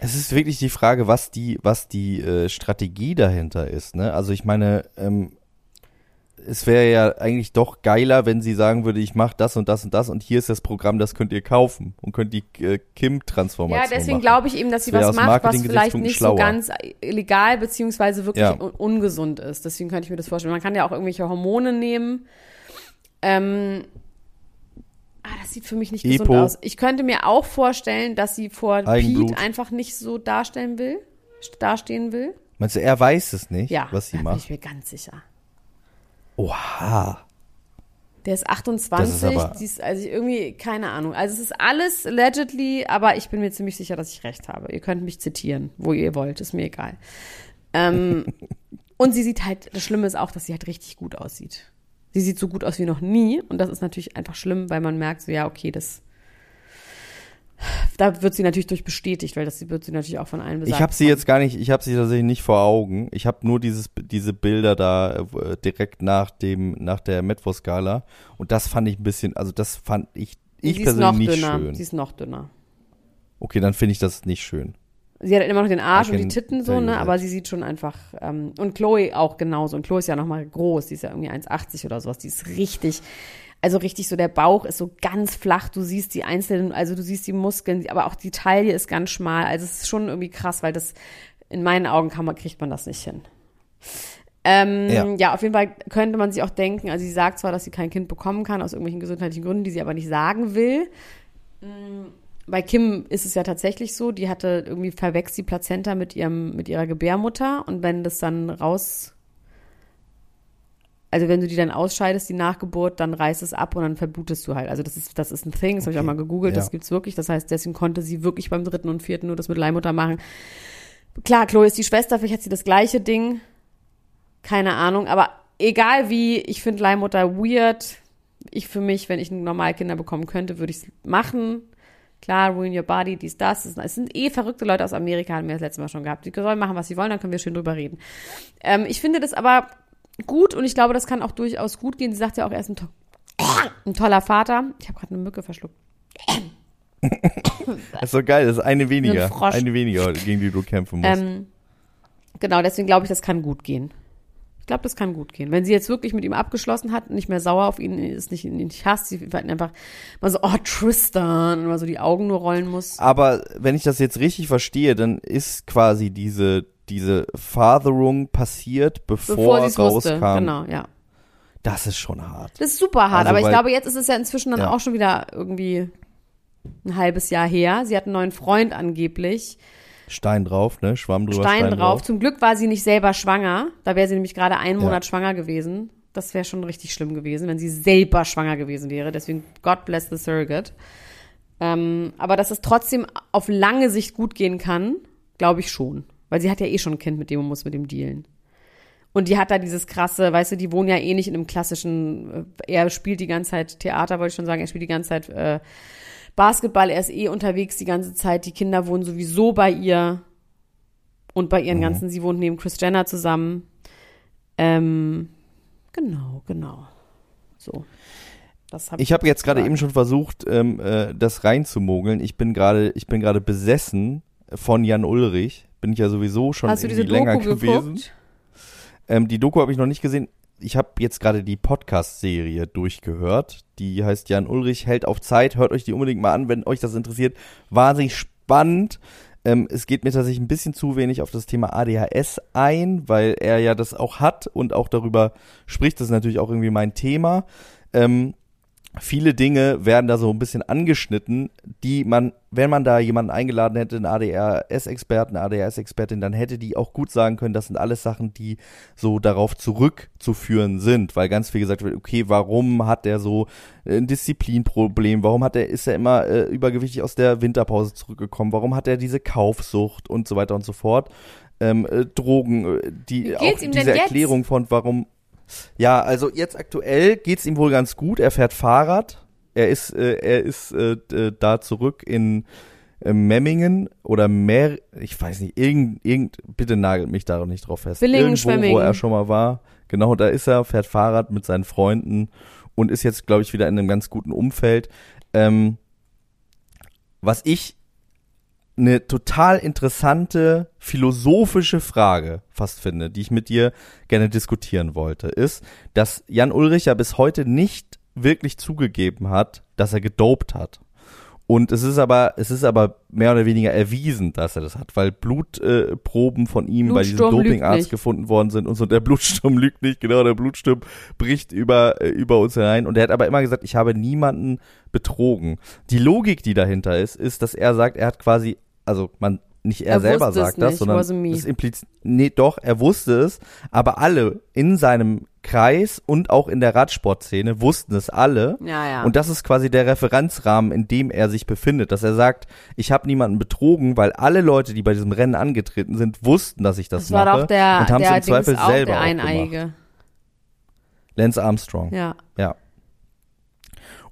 Es ist wirklich die Frage, was die, was die äh, Strategie dahinter ist. Ne? Also ich meine, ähm, es wäre ja eigentlich doch geiler, wenn sie sagen würde, ich mache das und das und das und hier ist das Programm, das könnt ihr kaufen und könnt die äh, Kim-Transformation Ja, deswegen machen. glaube ich eben, dass sie Das was macht, was vielleicht nicht schlauer. so ganz legal beziehungsweise wirklich Ja. un ungesund ist. Deswegen könnte ich mir das vorstellen. Man kann ja auch irgendwelche Hormone nehmen. Ähm, ah, das sieht für mich nicht gesund Epo. aus. Ich könnte mir auch vorstellen, dass sie vor Eigenblut. Pete einfach nicht so darstellen will, dastehen will. Meinst du, er weiß es nicht, Ja, was sie da bin macht? ich mir ganz sicher. Oha. Der ist Das 28, ist ist, also irgendwie, keine Ahnung. Also es ist alles allegedly, aber ich bin mir ziemlich sicher, dass ich recht habe. Ihr könnt mich zitieren, wo ihr wollt, ist mir egal. Ähm, und sie sieht halt, das Schlimme ist auch, dass sie halt richtig gut aussieht. Sie sieht so gut aus wie noch nie und das ist natürlich einfach schlimm, weil man merkt so, ja, okay, das, da wird sie natürlich durch bestätigt, weil das wird sie natürlich auch von allen besagt. Ich habe sie jetzt gar nicht, ich habe sie tatsächlich nicht vor Augen. Ich habe nur dieses, diese Bilder da äh, direkt nach dem, nach der Metwurst-Gala und das fand ich ein bisschen, also das fand ich, ich sie ist persönlich noch nicht dünner. schön. Sie ist noch dünner. Okay, dann finde ich das nicht schön. Sie hat immer noch den Arsch und die Titten so, ne? Aber sie sieht schon einfach. Ähm, und Chloe auch genauso. Und Chloe ist ja noch mal groß. Die ist ja irgendwie 1,80 oder sowas. Die ist richtig, also richtig so, der Bauch ist so ganz flach. Du siehst die einzelnen, also du siehst die Muskeln, aber auch die Taille ist ganz schmal. Also es ist schon irgendwie krass, weil das, in meinen Augen kann man, kriegt man das nicht hin. Ähm, Ja. ja. auf jeden Fall könnte man sich auch denken, also sie sagt zwar, dass sie kein Kind bekommen kann, aus irgendwelchen gesundheitlichen Gründen, die sie aber nicht sagen will. Bei Kim ist es ja tatsächlich so, die hatte irgendwie verwechselt die Plazenta mit ihrem, mit ihrer Gebärmutter und wenn das dann raus, also wenn du die dann ausscheidest, die Nachgeburt, dann reißt es ab und dann verblutest du halt. Also das ist, das ist ein Thing, das habe ich auch Okay. mal gegoogelt, Ja. das gibt's wirklich. Das heißt, deswegen konnte sie wirklich beim dritten und vierten nur das mit Leihmutter machen. Klar, Chloe ist die Schwester, vielleicht hat sie das gleiche Ding. Keine Ahnung, aber egal wie, ich finde Leihmutter weird. Ich für mich, wenn ich normal Kinder bekommen könnte, würde ich es machen. Klar, ruin your body, dies, das. Es sind- eh verrückte Leute aus Amerika, haben wir das letzte Mal schon gehabt. Die sollen machen, was sie wollen, dann können wir schön drüber reden. Ähm, ich finde das aber gut und ich glaube, das kann auch durchaus gut gehen. Sie sagt ja auch, er ist ein, to ein toller Vater. Ich habe gerade eine Mücke verschluckt. Das ist so geil, das ist eine weniger. Frosch. Eine weniger, gegen die du kämpfen musst. Ähm, genau, deswegen glaube ich, das kann gut gehen. Ich glaube, das kann gut gehen. Wenn sie jetzt wirklich mit ihm abgeschlossen hat, nicht mehr sauer auf ihn ist, nicht, ihn nicht hasst, sie halt einfach mal so, oh, Tristan, und mal so die Augen nur rollen muss. Aber wenn ich das jetzt richtig verstehe, dann ist quasi diese, diese Fatherung passiert, bevor, Bevor sie es wusste. rauskam. Genau, ja. Das ist schon hart. Das ist super hart, Also, aber ich glaube, jetzt ist es ja inzwischen dann Ja. auch schon wieder irgendwie ein halbes Jahr her. Sie hat einen neuen Freund angeblich. Stein drauf, ne? Schwamm drüber. Stein, drauf. Zum Glück war sie nicht selber schwanger. Da wäre sie nämlich gerade einen Ja. Monat schwanger gewesen. Das wäre schon richtig schlimm gewesen, wenn sie selber schwanger gewesen wäre. Deswegen God bless the surrogate. Ähm, aber dass es trotzdem auf lange Sicht gut gehen kann, glaube ich schon. Weil sie hat ja eh schon ein Kind, mit dem man muss mit dem dealen. Und die hat da dieses krasse, weißt du, die wohnen ja eh nicht in einem klassischen, äh, er spielt die ganze Zeit Theater, wollte ich schon sagen, er spielt die ganze Zeit äh, Basketball, er ist eh unterwegs die ganze Zeit, die Kinder wohnen sowieso bei ihr und bei Mhm. ihren ganzen, sie wohnt neben Chris Jenner zusammen. Ähm, genau, genau. So. Hab Ich habe jetzt gerade eben schon versucht, ähm, äh, das reinzumogeln. Ich bin gerade, ich bin gerade besessen von Jan Ulrich. Bin ich ja sowieso schon Hast du diese irgendwie länger Doku gewesen. geguckt? Ähm, die Doku habe ich noch nicht gesehen. Ich habe jetzt gerade die Podcast-Serie durchgehört. Die heißt Jan Ulrich hält auf Zeit. Hört euch die unbedingt mal an, wenn euch das interessiert. Wahnsinnig spannend. Ähm, es geht mir tatsächlich ein bisschen zu wenig auf das Thema ADHS ein, weil er ja das auch hat und auch darüber spricht. Das ist natürlich auch irgendwie mein Thema. Ähm, viele Dinge werden da so ein bisschen angeschnitten, die man, wenn man da jemanden eingeladen hätte, einen ADHS-Experten, eine ADHS-Expertin, dann hätte die auch gut sagen können, das sind alles Sachen, die so darauf zurückzuführen sind, weil ganz viel gesagt wird, okay, warum hat der so ein Disziplinproblem, warum hat er, ist er immer äh, übergewichtig aus der Winterpause zurückgekommen, warum hat er diese Kaufsucht und so weiter und so fort. Ähm, äh, Drogen, äh, die auch diese jetzt? Erklärung von warum ja, also jetzt aktuell geht's ihm wohl ganz gut. Er fährt Fahrrad. Er ist, äh, er ist äh, d- da zurück in äh, Memmingen oder mehr, ich weiß nicht, irgend, irgend, bitte nagelt mich da nicht drauf fest. Villingen, Irgendwo, wo Schwemmingen. er schon mal war. Genau, da ist er, fährt Fahrrad mit seinen Freunden und ist jetzt, glaube ich, wieder in einem ganz guten Umfeld. Ähm, was ich eine total interessante philosophische Frage fast finde, die ich mit dir gerne diskutieren wollte, ist, dass Jan Ulrich ja bis heute nicht wirklich zugegeben hat, dass er gedopt hat. Und es ist aber, es ist aber mehr oder weniger erwiesen, dass er das hat, weil Blutproben äh, von ihm bei diesem Blutsturm Dopingarzt gefunden worden sind und so. Der Blutsturm lügt nicht, genau, der Blutsturm bricht über, äh, über uns herein. Und er hat aber immer gesagt, ich habe niemanden betrogen. Die Logik, die dahinter ist, ist, dass er sagt, er hat quasi, also man, nicht er, Er selber sagt das, nicht, sondern das impliziert, nee, doch, er wusste es, aber alle in seinem Kreis und auch in der Radsportszene wussten es alle. Ja, ja. Und das ist quasi der Referenzrahmen, in dem er sich befindet, dass er sagt, ich habe niemanden betrogen, weil alle Leute, die bei diesem Rennen angetreten sind, wussten, dass ich das, das war mache doch der, und haben es im Zweifel auch, selber der auch. Eineige. Lance Armstrong. Ja. Ja.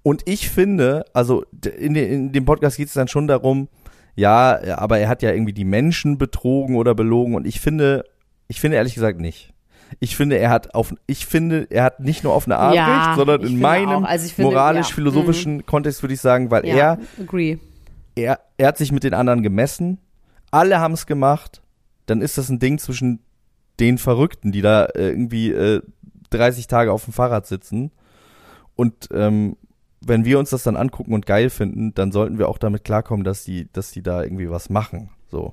Und ich finde, also in, in dem Podcast geht es dann schon darum, ja, aber er hat ja irgendwie die Menschen betrogen oder belogen und ich finde, ich finde ehrlich gesagt nicht. Ich finde, er hat auf, ich finde, er hat nicht nur auf eine Art Ja, recht, sondern in meinem. Also ich finde, moralisch-philosophischen Kontext würde ich sagen, weil Ja, er, agree. er, er hat sich mit den anderen gemessen, alle haben es gemacht, dann ist das ein Ding zwischen den Verrückten, die da äh, irgendwie äh, 30 Tage auf dem Fahrrad sitzen. Und ähm, wenn wir uns das dann angucken und geil finden, dann sollten wir auch damit klarkommen, dass die, dass die da irgendwie was machen. So.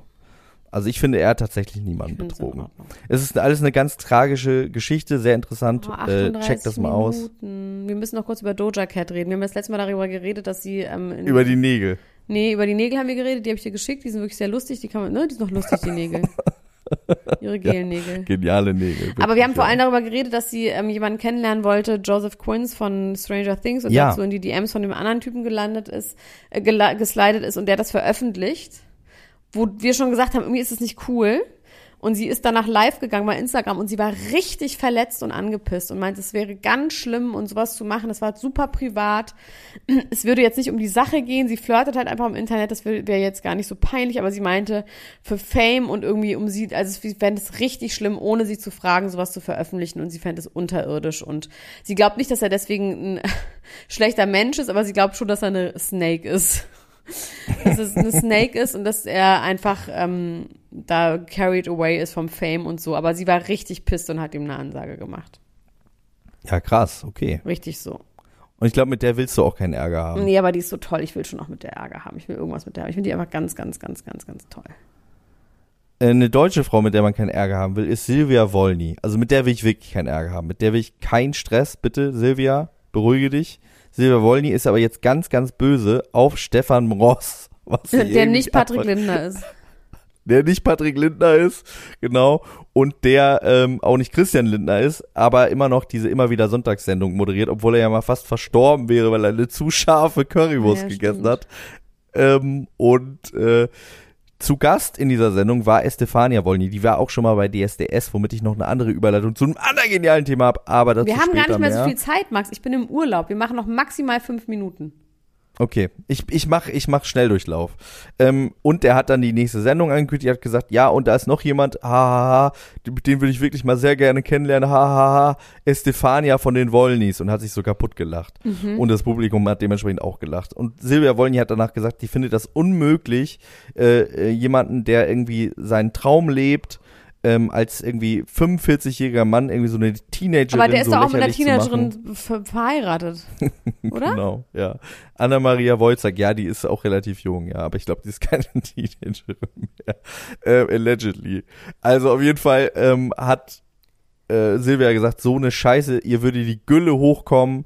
Also ich finde, er hat tatsächlich niemanden betrogen. Es ist alles eine ganz tragische Geschichte, sehr interessant. Oh, äh, 38 checkt das mal aus. Minuten. Wir müssen noch kurz über Doja Cat reden. Wir haben das letzte Mal darüber geredet, dass sie ähm, Über die Nägel. Nee, über die Nägel haben wir geredet, die habe ich dir geschickt, die sind wirklich sehr lustig, die kann man, ne, die sind noch lustig, die Nägel. Ihre Gelnägel. Geniale Nägel. Aber wir haben wirklich, vor allem darüber geredet, dass sie ähm, jemanden kennenlernen wollte, Joseph Quinns von Stranger Things und Ja. dazu in die DMs von dem anderen Typen gelandet ist, äh, geslidet ist und der das veröffentlicht, wo wir schon gesagt haben, irgendwie ist es nicht cool. Und sie ist danach live gegangen bei Instagram und sie war richtig verletzt und angepisst und meinte, es wäre ganz schlimm und sowas zu machen. Das war super privat. Es würde jetzt nicht um die Sache gehen. Sie flirtet halt einfach im Internet. Das wäre jetzt gar nicht so peinlich, aber sie meinte, für Fame und irgendwie um sie, also sie fände es richtig schlimm, ohne sie zu fragen, sowas zu veröffentlichen und sie fände es unterirdisch und sie glaubt nicht, dass er deswegen ein schlechter Mensch ist, aber sie glaubt schon, dass er eine Snake ist. Dass es eine Snake ist und dass er einfach ähm, da carried away ist vom Fame und so. Aber sie war richtig pisst und hat ihm eine Ansage gemacht. Ja, krass, okay. Richtig so. Und ich glaube, mit der willst du auch keinen Ärger haben. Nee, aber die ist so toll. Ich will schon auch mit der Ärger haben. Ich will irgendwas mit der haben. Ich finde die einfach ganz, ganz, ganz, ganz, ganz toll. Äh, Eine deutsche Frau, mit der man keinen Ärger haben will, ist Silvia Wolny. Also mit der will ich wirklich keinen Ärger haben. Mit der will ich keinen Stress. Bitte, Silvia, beruhige dich. Silvia Wolny ist aber jetzt ganz, ganz böse auf Stefan Ross. Der nicht Patrick Lindner ist. Der nicht Patrick Lindner ist, genau. Und der ähm, auch nicht Christian Lindner ist, aber immer noch diese immer wieder Sonntagssendung moderiert, obwohl er ja mal fast verstorben wäre, weil er eine zu scharfe Currywurst Ja, gegessen stimmt. hat. Ähm, und äh, zu Gast in dieser Sendung war Estefania Wolny. Die war auch schon mal bei DSDS, womit ich noch eine andere Überleitung zu einem anderen genialen Thema habe, aber dazu Wir haben gar nicht mehr mehr. so viel Zeit, Max. Ich bin im Urlaub. Wir machen noch maximal fünf Minuten. Okay, ich, ich mach, ich mach Schnelldurchlauf. Ähm, und er hat dann die nächste Sendung angekündigt, hat gesagt, ja, und da ist noch jemand, hahaha, den den würde ich wirklich mal sehr gerne kennenlernen, hahaha, Estefania von den Wollnys und hat sich so kaputt gelacht. Und das Publikum hat dementsprechend auch gelacht. Und Silvia Wollny hat danach gesagt, die findet das unmöglich, äh, äh, jemanden, der irgendwie seinen Traum lebt, ähm, als irgendwie 45-jähriger Mann irgendwie so eine Teenagerin Aber der ist so doch auch mit einer. Teenagerin ver verheiratet. Oder? Genau, ja. Anna-Maria Wojcik, ja, die ist auch relativ jung, ja, aber ich glaube, die ist keine Teenagerin mehr. Ähm, allegedly. Also auf jeden Fall ähm, hat äh, Silvia gesagt, so eine Scheiße, ihr würde die Gülle hochkommen.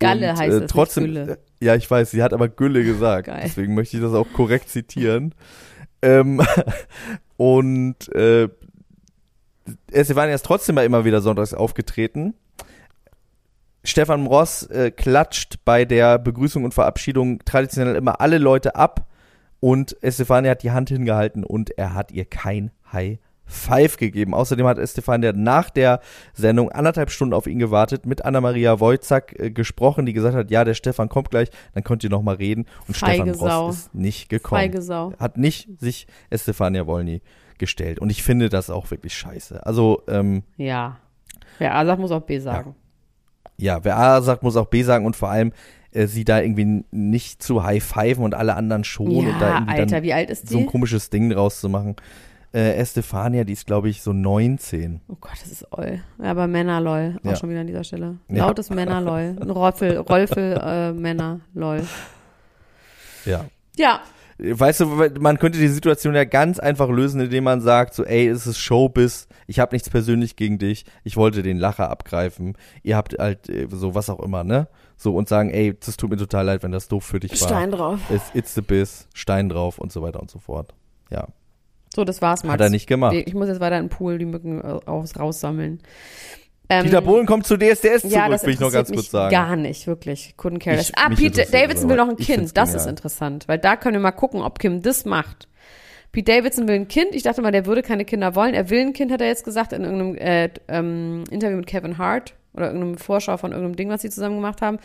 Galle und, heißt es, nicht trotzdem, Gülle. äh, Ja, ich weiß, sie hat aber Gülle gesagt. Geil. Deswegen möchte ich das auch korrekt zitieren. ähm, und äh, Estefania ist trotzdem mal immer wieder sonntags aufgetreten. Stefan Ross äh, klatscht bei der Begrüßung und Verabschiedung traditionell immer alle Leute ab und Estefania hat die Hand hingehalten und er hat ihr kein High Five gegeben. Außerdem hat Estefania nach der Sendung anderthalb Stunden auf ihn gewartet, mit Anna-Maria Wojcik äh, gesprochen, die gesagt hat, ja, der Stefan kommt gleich, dann könnt ihr noch mal reden. Und Feige Stefan Sau. Ross ist nicht gekommen. Feige Sau. Hat nicht sich Estefania Wolny gestellt. Und ich finde das auch wirklich scheiße. Also, ähm, Ja. Wer A sagt, muss auch B sagen. ja, wer A sagt, muss auch B sagen und vor allem äh, sie da irgendwie nicht zu high-fiven und alle anderen schon Ja, und da irgendwie Alter, dann wie alt ist so ein die? komisches Ding draus zu machen. Äh, Estefania, die ist, glaube ich, so 19. Oh Gott, das ist oll. Ja, aber Männer, lol. Auch Ja. schon wieder an dieser Stelle. Ja. Lautes Männer, lol. Ein Rollfel, Rollfel, äh, Männer, lol. Ja. Ja, Weißt du, man könnte die Situation ja ganz einfach lösen, indem man sagt, so, ey, es ist Showbiz, ich habe nichts persönlich gegen dich, ich wollte den Lacher abgreifen, ihr habt halt äh, so was auch immer, ne? So und sagen, ey, das tut mir total leid, wenn das doof für dich war. Stein drauf. It's, it's the biz, Stein drauf und so weiter und so fort. Ja. So, das war's, Max. Hat er nicht gemacht. Ich muss jetzt weiter in den Pool die Mücken aus, raussammeln. Ähm, Dieter Bohlen kommt zu DSDS zurück, ja, das will ich noch ganz kurz sagen. Gar nicht, wirklich. Couldn't care less. Ah, Pete Davidson will noch ein Kind. Das genial. ist interessant, weil da können wir mal gucken, ob Kim das macht. Pete Davidson will ein Kind. Ich dachte mal, der würde keine Kinder wollen. Er will ein Kind, hat er jetzt gesagt, in irgendeinem äh, ähm, Interview mit Kevin Hart oder irgendeinem Vorschau von irgendeinem Ding, was sie zusammen gemacht haben.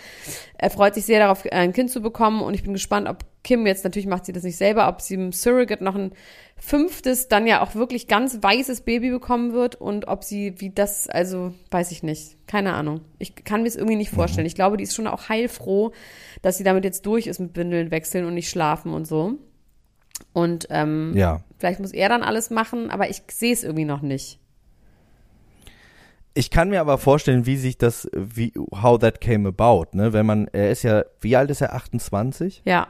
Er freut sich sehr darauf, ein Kind zu bekommen und ich bin gespannt, ob Kim jetzt, natürlich macht sie das nicht selber, ob sie im Surrogate noch ein fünftes, dann ja auch wirklich ganz weißes Baby bekommen wird und ob sie, wie das, also weiß ich nicht, keine Ahnung. Ich kann mir es irgendwie nicht vorstellen. Ich glaube, die ist schon auch heilfroh, dass sie damit jetzt durch ist mit Windeln wechseln und nicht schlafen und so. Und ähm, Ja. vielleicht muss er dann alles machen, aber ich sehe es irgendwie noch nicht. Ich kann mir aber vorstellen, wie sich das, wie, how that came about, ne? Wenn man, er ist ja, wie alt ist er? 28? Ja,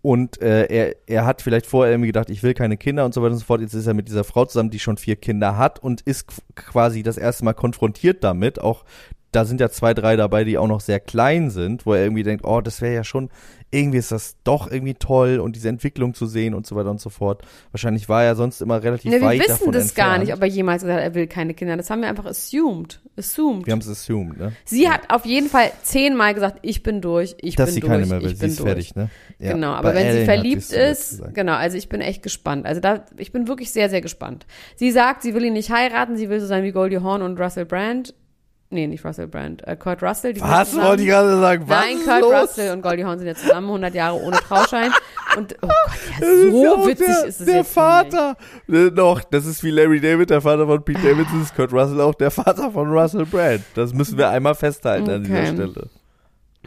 Und äh, er, er hat vielleicht vorher irgendwie gedacht, ich will keine Kinder und so weiter und so fort. Jetzt ist er mit dieser Frau zusammen, die schon vier Kinder hat und ist qu- quasi das erste Mal konfrontiert damit. Auch da sind ja zwei, drei dabei, die auch noch sehr klein sind, wo er irgendwie denkt, oh, das wäre ja schon, irgendwie ist das doch irgendwie toll und diese Entwicklung zu sehen und so weiter und so fort. Wahrscheinlich war er sonst immer relativ ne, wir weit wissen davon das gar entfernt. nicht, ob er jemals gesagt hat, er will keine Kinder. Das haben wir einfach assumed. Assumed. Wir haben es assumed, ne? Sie hat auf jeden Fall zehnmal gesagt, ich bin durch, ich Dass bin sie durch, keine mehr will, ich sie bin ist durch. fertig, ne? Ja. Genau, aber Bei wenn sie Ellen hat verliebt ist, genau, also ich bin echt gespannt. Also da, ich bin wirklich sehr, sehr gespannt. Sie sagt, sie will ihn nicht heiraten, sie will so sein wie Goldie Hawn und Russell Brand. Nee, nicht Russell Brand, äh, Kurt Russell. Die Was wollte ich gerade sagen? Was Nein, ist Kurt los? Russell und Goldie Hawn sind ja zusammen, 100 Jahre ohne Trauschein. Und, oh Gott, ja, Das ist so ja auch witzig der, ist es der jetzt Vater. Äh, Noch, das ist wie Larry David, der Vater von Pete Davidson, ist Kurt Russell auch der Vater von Russell Brand. Das müssen wir einmal festhalten an dieser Okay. Stelle.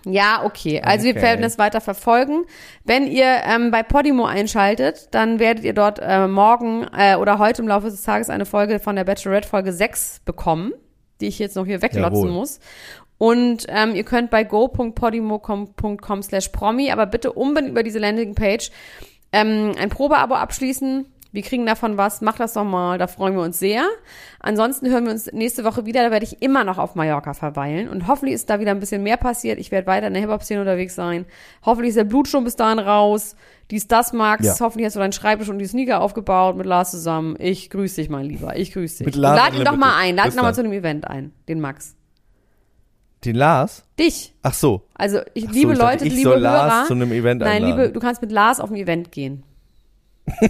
Ja, okay. Also wir Okay. werden es weiter verfolgen. Wenn ihr ähm, bei Podimo einschaltet, dann werdet ihr dort äh, morgen äh, oder heute im Laufe des Tages eine Folge von der Bachelorette Folge 6 bekommen, die ich jetzt noch hier weglotzen Jawohl. muss. Und ähm, ihr könnt bei go.podimo.com slash promi, aber bitte unbedingt über diese Landingpage ähm, ein Probeabo abschließen. Wir kriegen davon was. Macht das doch mal, da freuen wir uns sehr. Ansonsten hören wir uns nächste Woche wieder. Da werde ich immer noch auf Mallorca verweilen. Und hoffentlich ist da wieder ein bisschen mehr passiert. Ich werde weiter in der Hip-Hop-Szene unterwegs sein. Hoffentlich ist der Blut schon bis dahin raus. Dies, das, Max. Ja. Hoffentlich hast du deinen Schreibtisch und die Sneaker aufgebaut mit Lars zusammen. Ich grüße dich, mein Lieber. Ich grüße dich. Mit Lars Lad ihn doch mal ein. Lad ihn doch mal zu einem Event ein. Den Max. Den Lars? Dich. Ach so. Also, ich so, liebe ich dachte, Leute, ich liebe soll Hörer. Lars zu einem Event Nein, einladen. liebe, du kannst mit Lars auf ein Event gehen.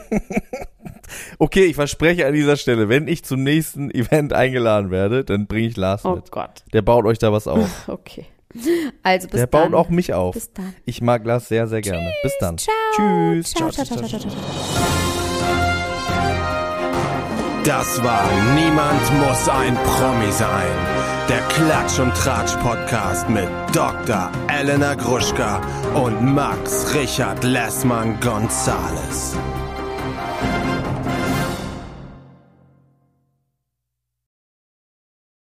Okay, ich verspreche an dieser Stelle, wenn ich zum nächsten Event eingeladen werde, dann bringe ich Lars Oh mit. Gott. Der baut euch da was auf. Okay. Also bis Der dann. baut auch mich auf. Bis dann. Ich mag Lars sehr, sehr gerne. Bis dann. Ciao. Tschüss. Ciao, ciao, ciao, ciao, ciao, ciao. Das war Niemand muss ein Promi sein. Der Klatsch und Tratsch Podcast mit Dr. Elena Gruschka und Max Richard Lessmann Gonzales.